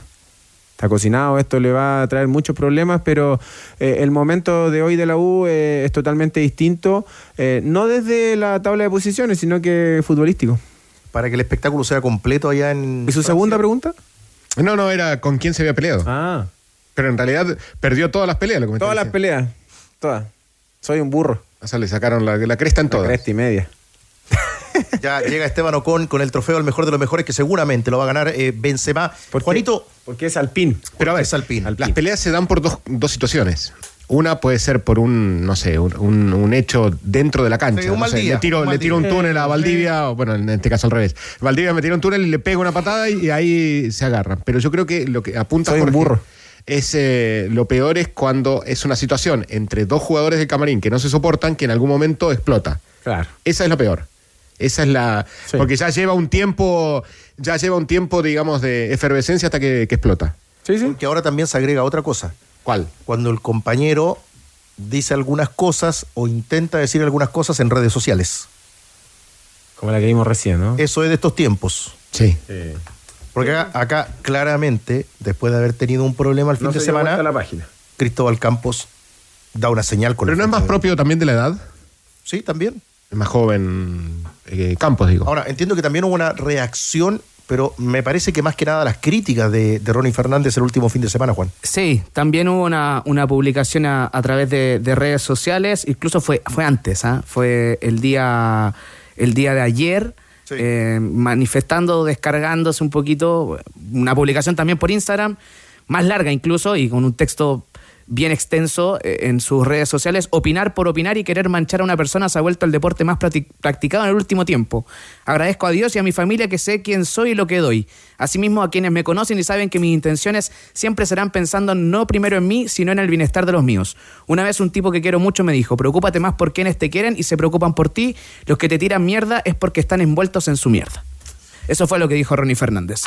Speaker 13: Está cocinado, esto le va a traer muchos problemas, pero eh, el momento de hoy de la U eh, es totalmente distinto, eh, no desde la tabla de posiciones, sino que futbolístico.
Speaker 3: Para que el espectáculo sea completo allá en.
Speaker 13: ¿Y su segunda pregunta?
Speaker 12: No, no, era con quién se había peleado.
Speaker 13: Ah.
Speaker 12: Pero en realidad perdió todas las peleas, lo que me
Speaker 13: Todas las peleas, todas. Soy un burro.
Speaker 12: O sea, le sacaron la, la cresta en todas.
Speaker 13: cresta y media.
Speaker 3: Ya llega Esteban Ocon con el trofeo al mejor de los mejores que seguramente lo va a ganar eh, Benzema. Juanito.
Speaker 13: Porque es alpín.
Speaker 12: Pero a ver,
Speaker 3: es alpín.
Speaker 12: las peleas se dan por dos, dos situaciones. Una puede ser por un, no sé, un, un- un hecho dentro de la cancha.
Speaker 3: Sí, un
Speaker 12: no
Speaker 3: mal
Speaker 12: sé,
Speaker 3: día,
Speaker 12: le, tiro,
Speaker 3: un
Speaker 12: le tiro un túnel a Valdivia, o, bueno, en este caso al revés. Valdivia me tira un túnel y le pega una patada y, y ahí se agarran. Pero yo creo que lo que apunta
Speaker 13: Soy
Speaker 12: Jorge
Speaker 13: burro.
Speaker 12: es eh, lo peor es cuando es una situación entre dos jugadores del camarín que no se soportan que en algún momento explota.
Speaker 13: Claro.
Speaker 12: Esa es la peor. Esa es la.
Speaker 13: Sí.
Speaker 12: Porque ya lleva un tiempo, ya lleva un tiempo, digamos, de efervescencia hasta que, que explota.
Speaker 13: Sí, sí.
Speaker 3: Porque ahora también se agrega otra cosa.
Speaker 12: ¿Cuál?
Speaker 3: Cuando el compañero dice algunas cosas o intenta decir algunas cosas en redes sociales.
Speaker 13: Como la que vimos recién, ¿no?
Speaker 3: Eso es de estos tiempos.
Speaker 12: Sí.
Speaker 3: Porque acá, acá, claramente, después de haber tenido un problema el fin
Speaker 13: No
Speaker 3: de
Speaker 13: se
Speaker 3: semana,
Speaker 13: la página.
Speaker 3: Cristóbal Campos da una señal con
Speaker 12: Pero
Speaker 3: el
Speaker 12: no es más propio también de la edad.
Speaker 3: Sí, también.
Speaker 12: Es más joven eh, Campos, digo.
Speaker 3: Ahora, entiendo que también hubo una reacción, pero me parece que más que nada las críticas de, de Ronnie Fernández el último fin de semana, Juan.
Speaker 19: Sí, también hubo una, una publicación a, a través de, de redes sociales, incluso fue, fue antes, ¿ah? fue el día, el día de ayer, eh, manifestando, descargándose un poquito, una publicación también por Instagram, más larga incluso, y con un texto bien extenso eh, en sus redes sociales, opinar por opinar y querer manchar a una persona se ha vuelto el deporte más practi- practicado en el último tiempo. Agradezco a Dios y a mi familia que sé quién soy y lo que doy. Asimismo a quienes me conocen y saben que mis intenciones siempre serán pensando no primero en mí, sino en el bienestar de los míos. Una vez un tipo que quiero mucho me dijo, preocúpate más por quienes te quieren y se preocupan por ti, los que te tiran mierda es porque están envueltos en su mierda. Eso fue lo que dijo Ronnie Fernández.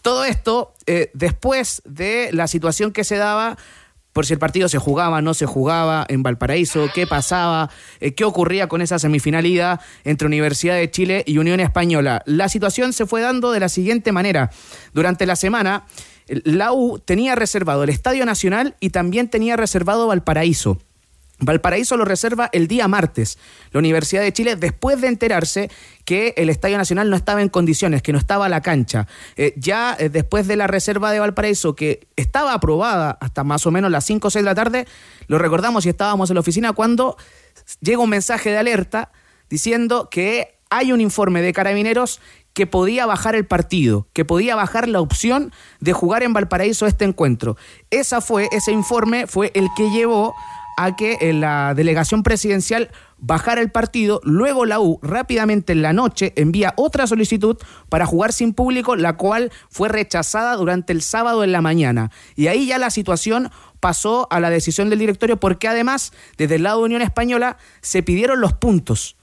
Speaker 19: Todo esto eh, después de la situación que se daba por si el partido se jugaba, no se jugaba en Valparaíso, qué pasaba, eh, qué ocurría con esa semifinalidad entre Universidad de Chile y Unión Española. La situación se fue dando de la siguiente manera. Durante la semana, la U tenía reservado el Estadio Nacional y también tenía reservado Valparaíso. Valparaíso lo reserva el día martes. La Universidad de Chile, después de enterarse que el Estadio Nacional no estaba en condiciones, que no estaba a la cancha, eh, ya eh, después de la reserva de Valparaíso, que estaba aprobada hasta más o menos las 5 o 6 de la tarde, lo recordamos y estábamos en la oficina cuando llega un mensaje de alerta diciendo que hay un informe de carabineros que podía bajar el partido, que podía bajar la opción de jugar en Valparaíso este encuentro. Esa fue, ese informe fue el que llevó a que eh, la delegación presidencial bajara el partido, luego la U rápidamente en la noche envía otra solicitud para jugar sin público, la cual fue rechazada durante el sábado en la mañana. Y ahí ya la situación pasó a la decisión del directorio porque además desde el lado de Unión Española se pidieron los puntos.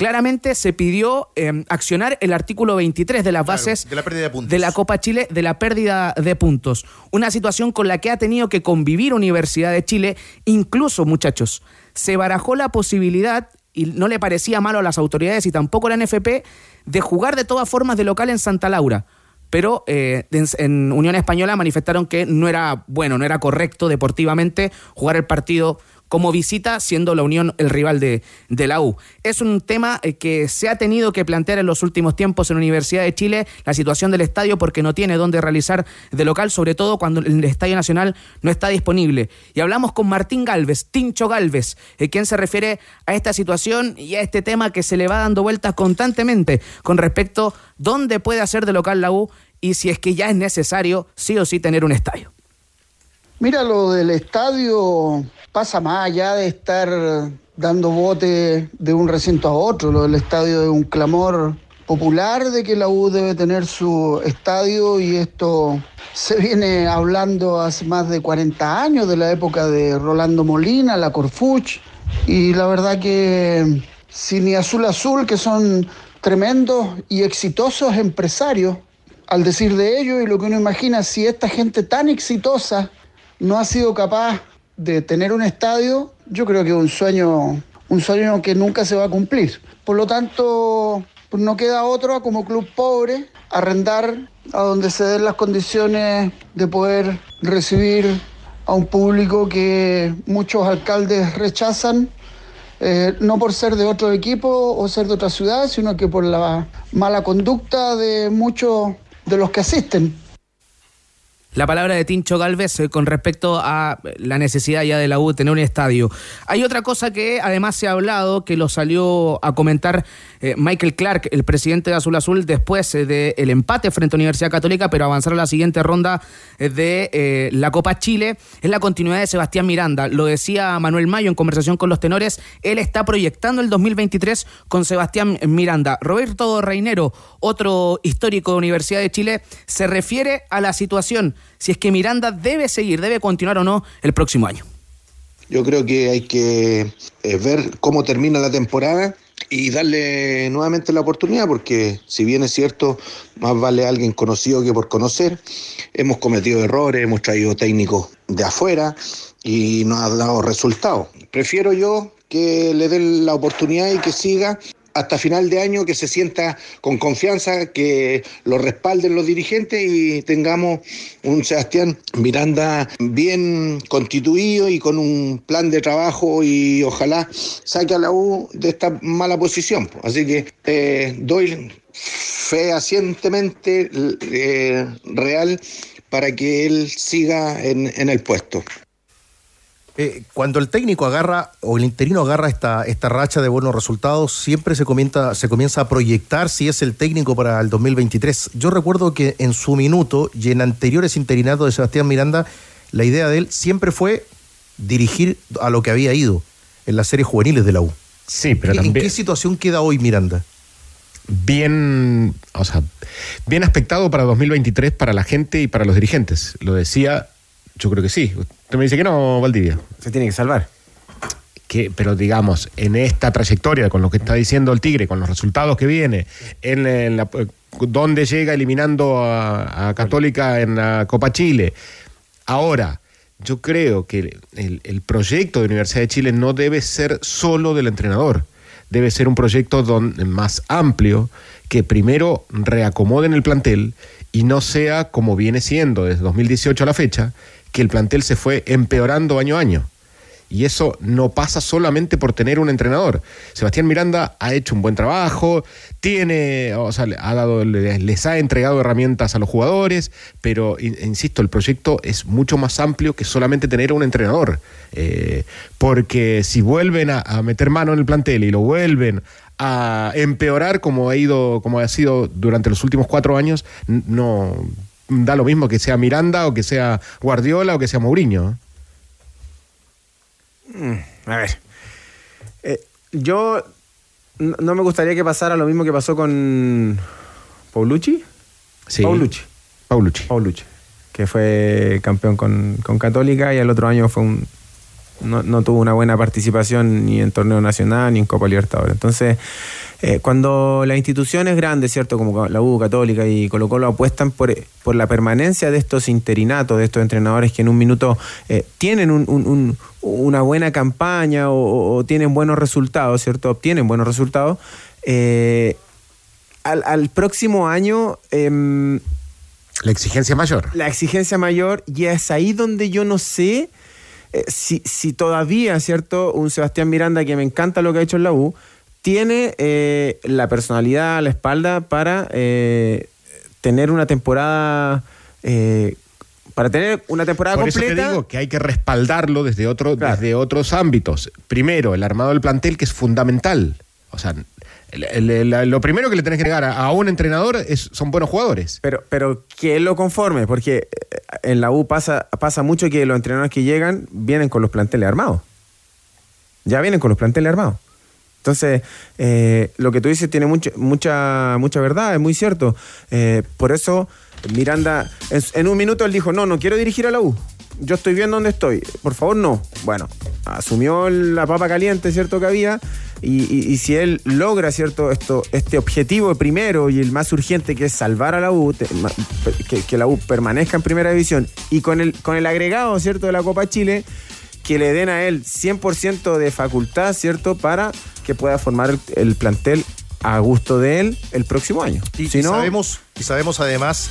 Speaker 19: Claramente se pidió eh, accionar el artículo 23 de las bases
Speaker 3: de la pérdida de puntos.
Speaker 19: de la Copa Chile de la pérdida de puntos. Una situación con la que ha tenido que convivir Universidad de Chile. Incluso, muchachos, se barajó la posibilidad, y no le parecía malo a las autoridades y tampoco a la NFP, de jugar de todas formas de local en Santa Laura. Pero eh, en, en Unión Española manifestaron que no era bueno, no era correcto deportivamente jugar el partido como visita, siendo la Unión el rival de, de la U. Es un tema eh, que se ha tenido que plantear en los últimos tiempos en la Universidad de Chile, la situación del estadio, porque no tiene dónde realizar de local, sobre todo cuando el Estadio Nacional no está disponible. Y hablamos con Martín Galvez, Tincho Galvez, eh, quien se refiere a esta situación y a este tema que se le va dando vueltas constantemente con respecto dónde puede hacer de local la U y si es que ya es necesario sí o sí tener un estadio.
Speaker 25: Mira, lo del estadio pasa más allá de estar dando bote de un recinto a otro. Lo del estadio es un clamor popular de que la U debe tener su estadio y esto se viene hablando hace más de 40 años, de la época de Rolando Molina, la Corfuch, y la verdad que si ni Azul Azul, que son tremendos y exitosos empresarios, al decir de ellos y lo que uno imagina, si esta gente tan exitosa no ha sido capaz de tener un estadio, yo creo que es un sueño, un sueño que nunca se va a cumplir. Por lo tanto, no queda otro como club pobre arrendar a donde se den las condiciones de poder recibir a un público que muchos alcaldes rechazan, eh, no por ser de otro equipo o ser de otra ciudad, sino que por la mala conducta de muchos de los que asisten.
Speaker 19: La palabra de Tincho Galvez eh, con respecto a la necesidad ya de la U de tener un estadio. Hay otra cosa que además se ha hablado, que lo salió a comentar eh, Michael Clark, el presidente de Azul Azul, después eh, del empate frente a Universidad Católica, pero avanzar a la siguiente ronda de la Copa Chile, es la continuidad de Sebastián Miranda. Lo decía Manuel Mayo en conversación con los tenores, él está proyectando el 2023 con Sebastián Miranda. Roberto Reinero, otro histórico de Universidad de Chile, se refiere a la situación si es que Miranda debe seguir, debe continuar o no el próximo año.
Speaker 26: Yo creo que hay que eh, ver cómo termina la temporada y darle nuevamente la oportunidad, porque si bien es cierto, más vale alguien conocido que por conocer. Hemos cometido errores, hemos traído técnicos de afuera y no ha dado resultados. Prefiero yo que le den la oportunidad y que siga hasta final de año, que se sienta con confianza, que lo respalden los dirigentes y tengamos un Sebastián Miranda bien constituido y con un plan de trabajo y ojalá saque a la U de esta mala posición. Así que eh, doy fehacientemente eh, real para que él siga en, en el puesto.
Speaker 3: Eh, cuando el técnico agarra o el interino agarra esta, esta racha de buenos resultados, siempre se comienza, se comienza a proyectar si es el técnico para el 2023. Yo recuerdo que en su minuto y en anteriores interinatos de Sebastián Miranda, la idea de él siempre fue dirigir a lo que había ido en las series juveniles de la U.
Speaker 12: Sí, pero
Speaker 3: ¿En
Speaker 12: también-
Speaker 3: qué situación queda hoy Miranda?
Speaker 12: bien, o sea, bien aspectado para 2023 para la gente y para los dirigentes. Lo decía, yo creo que sí. Usted me dice que no, Valdivia.
Speaker 13: Se tiene que salvar.
Speaker 12: Que, pero digamos, en esta trayectoria, con lo que está diciendo el Tigre, con los resultados que viene, en, en la, donde llega eliminando a, a Católica en la Copa Chile, ahora yo creo que el, el proyecto de Universidad de Chile no debe ser solo del entrenador, debe ser un proyecto don- más amplio que primero reacomoden el plantel y no sea como viene siendo desde 2018 a la fecha, que el plantel se fue empeorando año a año. Y eso no pasa solamente por tener un entrenador. Sebastián Miranda ha hecho un buen trabajo, tiene, o sea, ha dado, le- les ha entregado herramientas a los jugadores, pero in- insisto, el proyecto es mucho más amplio que solamente tener un entrenador. Eh, porque si vuelven a, a meter mano en el plantel y lo vuelven a empeorar como ha ido, como ha sido durante los últimos cuatro años, no da lo mismo que sea Miranda o que sea Guardiola o que sea Mourinho.
Speaker 13: Mm, a ver. Eh, yo no, no me gustaría que pasara lo mismo que pasó con Paulucci.
Speaker 12: Sí.
Speaker 13: Paulucci.
Speaker 12: Paulucci.
Speaker 13: Paulucci. Que fue campeón con, con Católica y el otro año fue un. No, no tuvo una buena participación ni en torneo nacional ni en Copa Libertadores. Entonces, eh, cuando las instituciones grandes, ¿cierto? Como la U, Católica y Colo Colo apuestan por, por la permanencia de estos interinatos, de estos entrenadores que en un minuto eh, tienen un- un- un- una buena campaña o, tienen buenos resultados, ¿cierto? Obtienen buenos resultados. eh, al, al próximo año em,
Speaker 12: La exigencia mayor.
Speaker 13: la exigencia mayor y es ahí donde yo no sé eh, si, si todavía, ¿cierto? Un Sebastián Miranda que me encanta lo que ha hecho en la U, tiene eh, la personalidad, la espalda para eh, tener una temporada... eh, para tener una temporada
Speaker 12: Por eso
Speaker 13: completa.
Speaker 12: te digo que hay que respaldarlo desde, otro, desde otros ámbitos. Primero, el armado del plantel, que es fundamental. O sea, el- el- el- lo primero que le tenés que negar a, a un entrenador es, son buenos jugadores.
Speaker 13: Pero, pero que él lo conforme, porque eh, en la U pasa, pasa mucho que los entrenadores que llegan vienen con los planteles armados. Ya vienen con los planteles armados. Entonces, eh, lo que tú dices tiene mucho- mucha, mucha verdad, es muy cierto. Eh, por eso, Miranda, en, un minuto él dijo, no, no quiero dirigir a la U. Yo estoy bien donde estoy. Por favor, no. Bueno, asumió la papa caliente, ¿cierto? Que había. Y, si él logra, ¿cierto? Esto, este objetivo primero y el más urgente que es salvar a la U, que, que la U permanezca en primera división, y con el, con el agregado, ¿cierto? De la Copa Chile, que le den a él 100% de facultad, ¿cierto? Para que pueda formar el, el plantel a gusto de él el próximo año.
Speaker 3: Y,
Speaker 13: si
Speaker 3: y
Speaker 13: no,
Speaker 3: sabemos, y sabemos además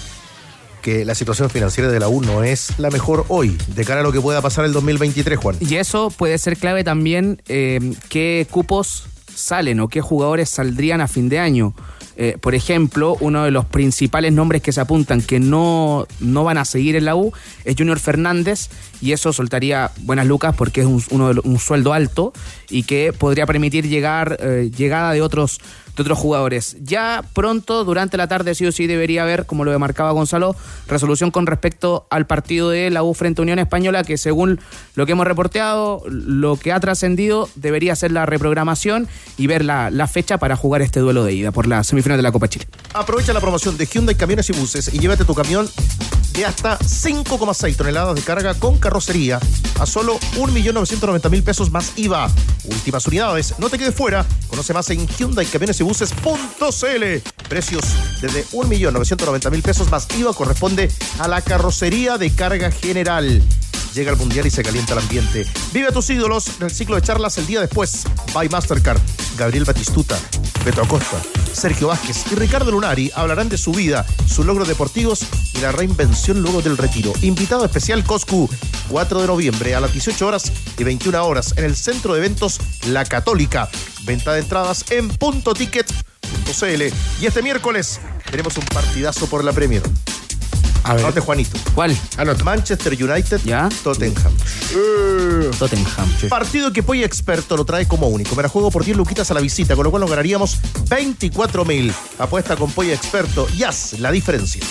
Speaker 3: que la situación financiera de la U no es la mejor hoy, de cara a lo que pueda pasar el 2023, Juan.
Speaker 19: Y eso puede ser clave también eh, qué cupos salen o qué jugadores saldrían a fin de año. Eh, por ejemplo, uno de los principales nombres que se apuntan que no, no van a seguir en la U es Junior Fernández y eso soltaría buenas lucas porque es un, uno un sueldo alto y que podría permitir llegar eh, llegada de otros otros jugadores. Ya pronto, durante la tarde, sí o sí debería haber, como lo marcaba Gonzalo, resolución con respecto al partido de la U frente a Unión Española, que según lo que hemos reporteado, lo que ha trascendido debería ser la reprogramación y ver la, la fecha para jugar este duelo de ida por la semifinal de la Copa Chile.
Speaker 3: Aprovecha la promoción de Hyundai Camiones y Buses y llévate tu camión de hasta 5,6 toneladas de carga con carrocería a solo 1.990.000 pesos más IVA. Últimas unidades, no te quedes fuera. Conoce más en Hyundai Camiones y Buses.cl. Precios desde 1.990.000 pesos más IVA corresponde a la carrocería de carga general. Llega el mundial y se calienta el ambiente. Vive a tus ídolos en el ciclo de charlas el día después. By Mastercard. Gabriel Batistuta, Beto Acosta, Sergio Vázquez y Ricardo Lunari hablarán de su vida, sus logros deportivos y la reinvención luego del retiro. Invitado especial Coscu, 4 de noviembre a las 18 horas y 21 horas en el centro de eventos La Católica. Venta de entradas en puntoticket.cl. Y este miércoles tenemos un partidazo por la Premier. Anote, Juanito.
Speaker 19: ¿Cuál?
Speaker 3: Manchester United, Tottenham.
Speaker 19: Tottenham.
Speaker 3: Partido que Poy Experto lo trae como único. Me la juego por 10 luquitas a la visita, con lo cual nos ganaríamos 24 mil. Apuesta con Poy Experto y haz la diferencia.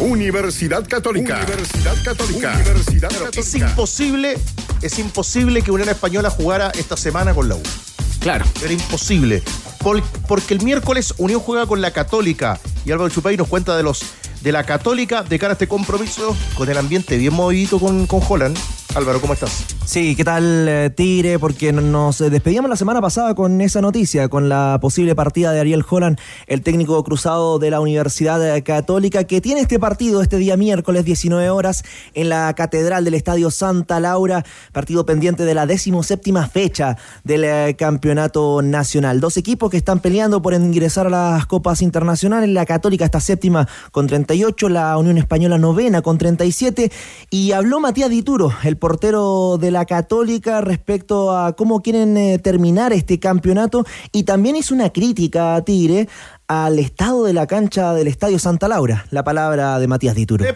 Speaker 2: Universidad Católica. Universidad Católica. Universidad
Speaker 3: Es
Speaker 2: Católica.
Speaker 3: imposible, es imposible que Unión Española jugara esta semana con la U.
Speaker 19: Claro.
Speaker 3: Era imposible. Por- porque el miércoles Unión juega con la Católica. Y Álvaro Chupay nos cuenta de los de la Católica de cara a este compromiso con el ambiente bien movidito con, con Holland. Álvaro, ¿cómo estás?
Speaker 27: Sí, ¿qué tal eh, Tigre? Porque nos eh, despedíamos la semana pasada con esa noticia, con la posible partida de Ariel Holland, el técnico cruzado de la Universidad Católica, que tiene este partido este día miércoles 19 horas en la Catedral del Estadio Santa Laura, partido pendiente de la decimoséptima fecha del eh, Campeonato Nacional. Dos equipos que están peleando por ingresar a las Copas Internacionales, la Católica está séptima con 38, la Unión Española novena con 37, y habló Matías Dituro, el portero de la Católica respecto a cómo quieren eh, terminar este campeonato y también hizo una crítica a Tigre al estado de la cancha del Estadio Santa Laura. La palabra de Matías Dituro.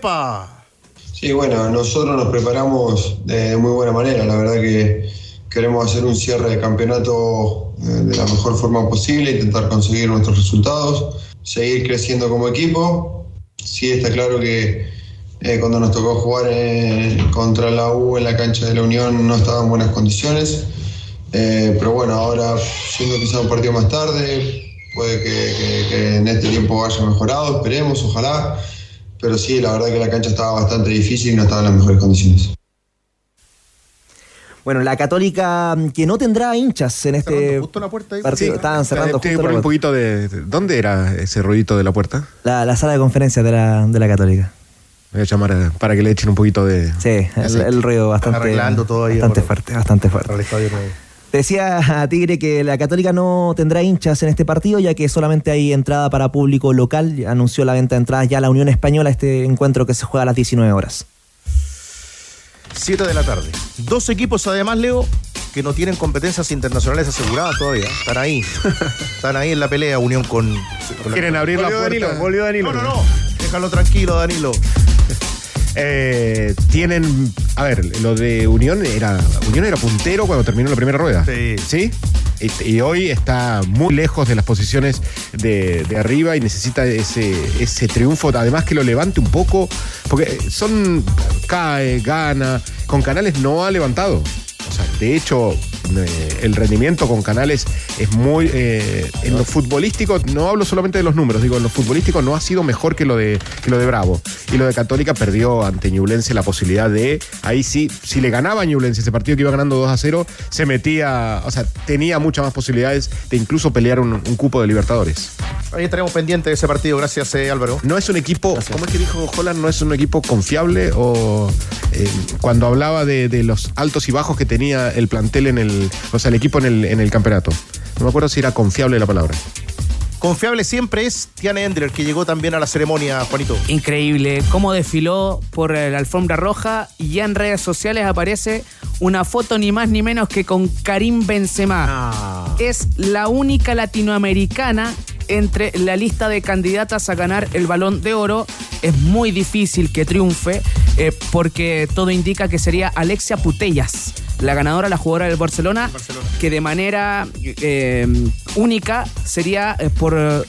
Speaker 28: Sí, bueno, nosotros nos preparamos de muy buena manera. La verdad que queremos hacer un cierre de campeonato eh, de la mejor forma posible, intentar conseguir nuestros resultados, seguir creciendo como equipo. Sí está claro que eh, cuando nos tocó jugar eh, contra la U en la cancha de la Unión no estaba en buenas condiciones. Eh, pero bueno, ahora siendo quizá un partido más tarde, puede que, que- en este tiempo vaya mejorado, esperemos, ojalá. Pero sí, la verdad que la cancha estaba bastante difícil y no estaba en las mejores condiciones.
Speaker 27: Bueno, la Católica mm, que no tendrá hinchas en este partido. Estaban cerrando justo la
Speaker 12: un poquito de. de- ¿Dónde era ese ruidito de la puerta?
Speaker 27: La, la sala de conferencias de la, de la Católica.
Speaker 12: Voy a llamar a- para que le echen un poquito de.
Speaker 27: Sí, el, el ruido bastante,
Speaker 12: Arreglando todo ahí,
Speaker 27: bastante fuerte, bastante fuerte. Decía a Tigre que la Católica no tendrá hinchas en este partido, ya que solamente hay entrada para público local. Anunció la venta de entradas ya la Unión Española, este encuentro que se juega a las 19 horas.
Speaker 3: 7 de la tarde. Dos equipos, además, Leo, que no tienen competencias internacionales aseguradas todavía. Están ahí. Están ahí en la pelea, Unión con. con
Speaker 12: Quieren abrir la puerta.
Speaker 3: Danilo,
Speaker 12: Volvió Danilo.
Speaker 3: No, no, no. Déjalo tranquilo, Danilo.
Speaker 12: Eh, tienen. A ver, lo de Unión era. Unión era puntero cuando terminó la primera rueda. Sí. Y, y hoy está muy lejos de las posiciones de, de arriba y necesita ese, ese triunfo. Además que lo levante un poco. Porque son. Cae, gana. Con Canales no ha levantado. O sea, de hecho, eh, el rendimiento con Canales es muy. eh, en lo futbolístico, no hablo solamente de los números, digo, en lo futbolístico no ha sido mejor que lo de, que lo de Bravo. Y lo de Católica perdió ante Ñublense la posibilidad de. Ahí sí, si le ganaba a Ñublense ese partido que iba ganando 2 a 0, se metía. O sea, tenía muchas más posibilidades de incluso pelear un, un cupo de Libertadores.
Speaker 3: Ahí estaremos pendientes de ese partido. Gracias, eh, Álvaro.
Speaker 12: No es un equipo, ¿cómo es que dijo Holland? No es un equipo confiable o cuando hablaba de, de los altos y bajos que tenía el plantel en el, o sea, el equipo en el, en el campeonato. No me acuerdo si era confiable la palabra.
Speaker 3: Confiable siempre es Tiana Endler, que llegó también a la ceremonia, Juanito.
Speaker 19: Increíble cómo desfiló por eh, la alfombra roja y ya en redes sociales aparece una foto ni más ni menos que con Karim Benzema. Es la única latinoamericana entre la lista de candidatas a ganar el balón de oro. Es muy difícil que triunfe eh, porque todo indica que sería Alexia Putellas, la ganadora, la jugadora del Barcelona, que de manera eh, única sería eh, por eh,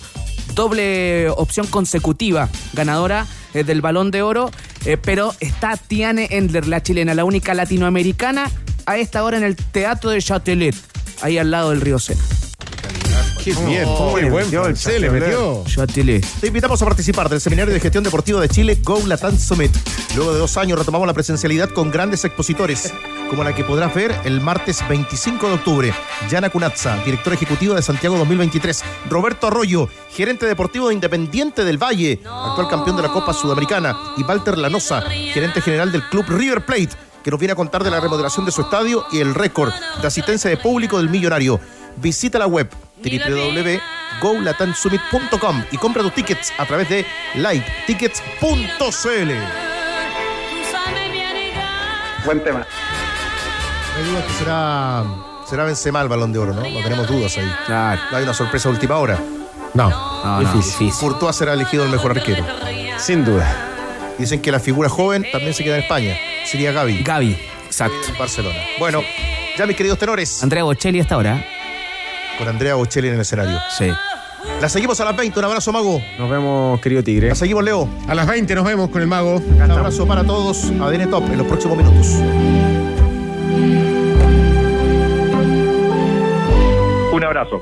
Speaker 19: doble opción consecutiva ganadora del balón de oro, eh, pero está Tiane Endler, la chilena, la única latinoamericana, a esta hora en el Teatro de Châtelet, ahí al lado del río Sena.
Speaker 12: Qué bien, muy buen francés le metió.
Speaker 3: Te invitamos a participar del Seminario de Gestión Deportiva de Chile Go Latam Summit. Luego de dos años retomamos la presencialidad con grandes expositores, como la que podrás ver el martes 25 de octubre. Yana Cunazza, director ejecutivo de Santiago 2023. Roberto Arroyo, gerente deportivo de Independiente del Valle, actual campeón de la Copa Sudamericana. Y Walter Lanosa, gerente general del club River Plate, que nos viene a contar de la remodelación de su estadio y el récord de asistencia de público del millonario. Visita la web www.golatansummit.com y compra tus tickets a través de livetickets.cl.
Speaker 29: Buen tema.
Speaker 3: No hay duda que será, será Benzema el balón de oro, ¿no? No tenemos dudas ahí. No hay una sorpresa a última hora.
Speaker 12: No,
Speaker 19: no,
Speaker 3: difícil. Courtois será elegido el mejor arquero.
Speaker 12: Sin duda.
Speaker 3: Dicen que la figura joven también se queda en España. Sería Gaby.
Speaker 19: Gaby, exacto.
Speaker 3: En Barcelona. Bueno, ya mis queridos tenores.
Speaker 19: Andrea Bocelli hasta ahora.
Speaker 3: Con Andrea Bocelli en el escenario.
Speaker 19: Sí.
Speaker 3: La seguimos a las 20. Un abrazo, Mago.
Speaker 12: Nos vemos, querido Tigre.
Speaker 3: La seguimos, Leo.
Speaker 12: A las 20 nos vemos con el mago.
Speaker 3: Un abrazo para todos. ADN Top en los próximos minutos.
Speaker 17: Un abrazo.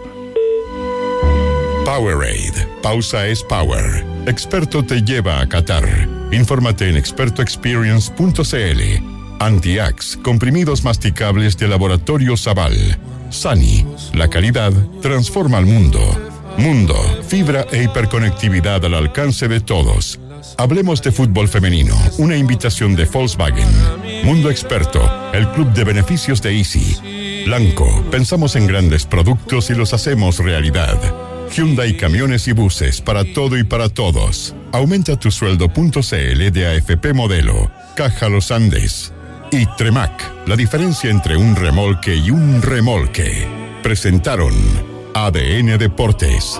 Speaker 2: Powerade. Pausa es power. Experto te lleva a Qatar. Infórmate en expertoexperience.cl. Antiax, comprimidos masticables de laboratorio Zaval. Sani, la calidad transforma al mundo. Mundo, fibra e hiperconectividad al alcance de todos. Hablemos de fútbol femenino, una invitación de Volkswagen. Mundo Experto, el club de beneficios de Easy. Blanco, pensamos en grandes productos y los hacemos realidad. Hyundai Camiones y Buses para todo y para todos. Aumenta tu sueldo.cl de AFP Modelo. Caja Los Andes. Y Tremac, la diferencia entre un remolque y un remolque. Presentaron ADN Deportes.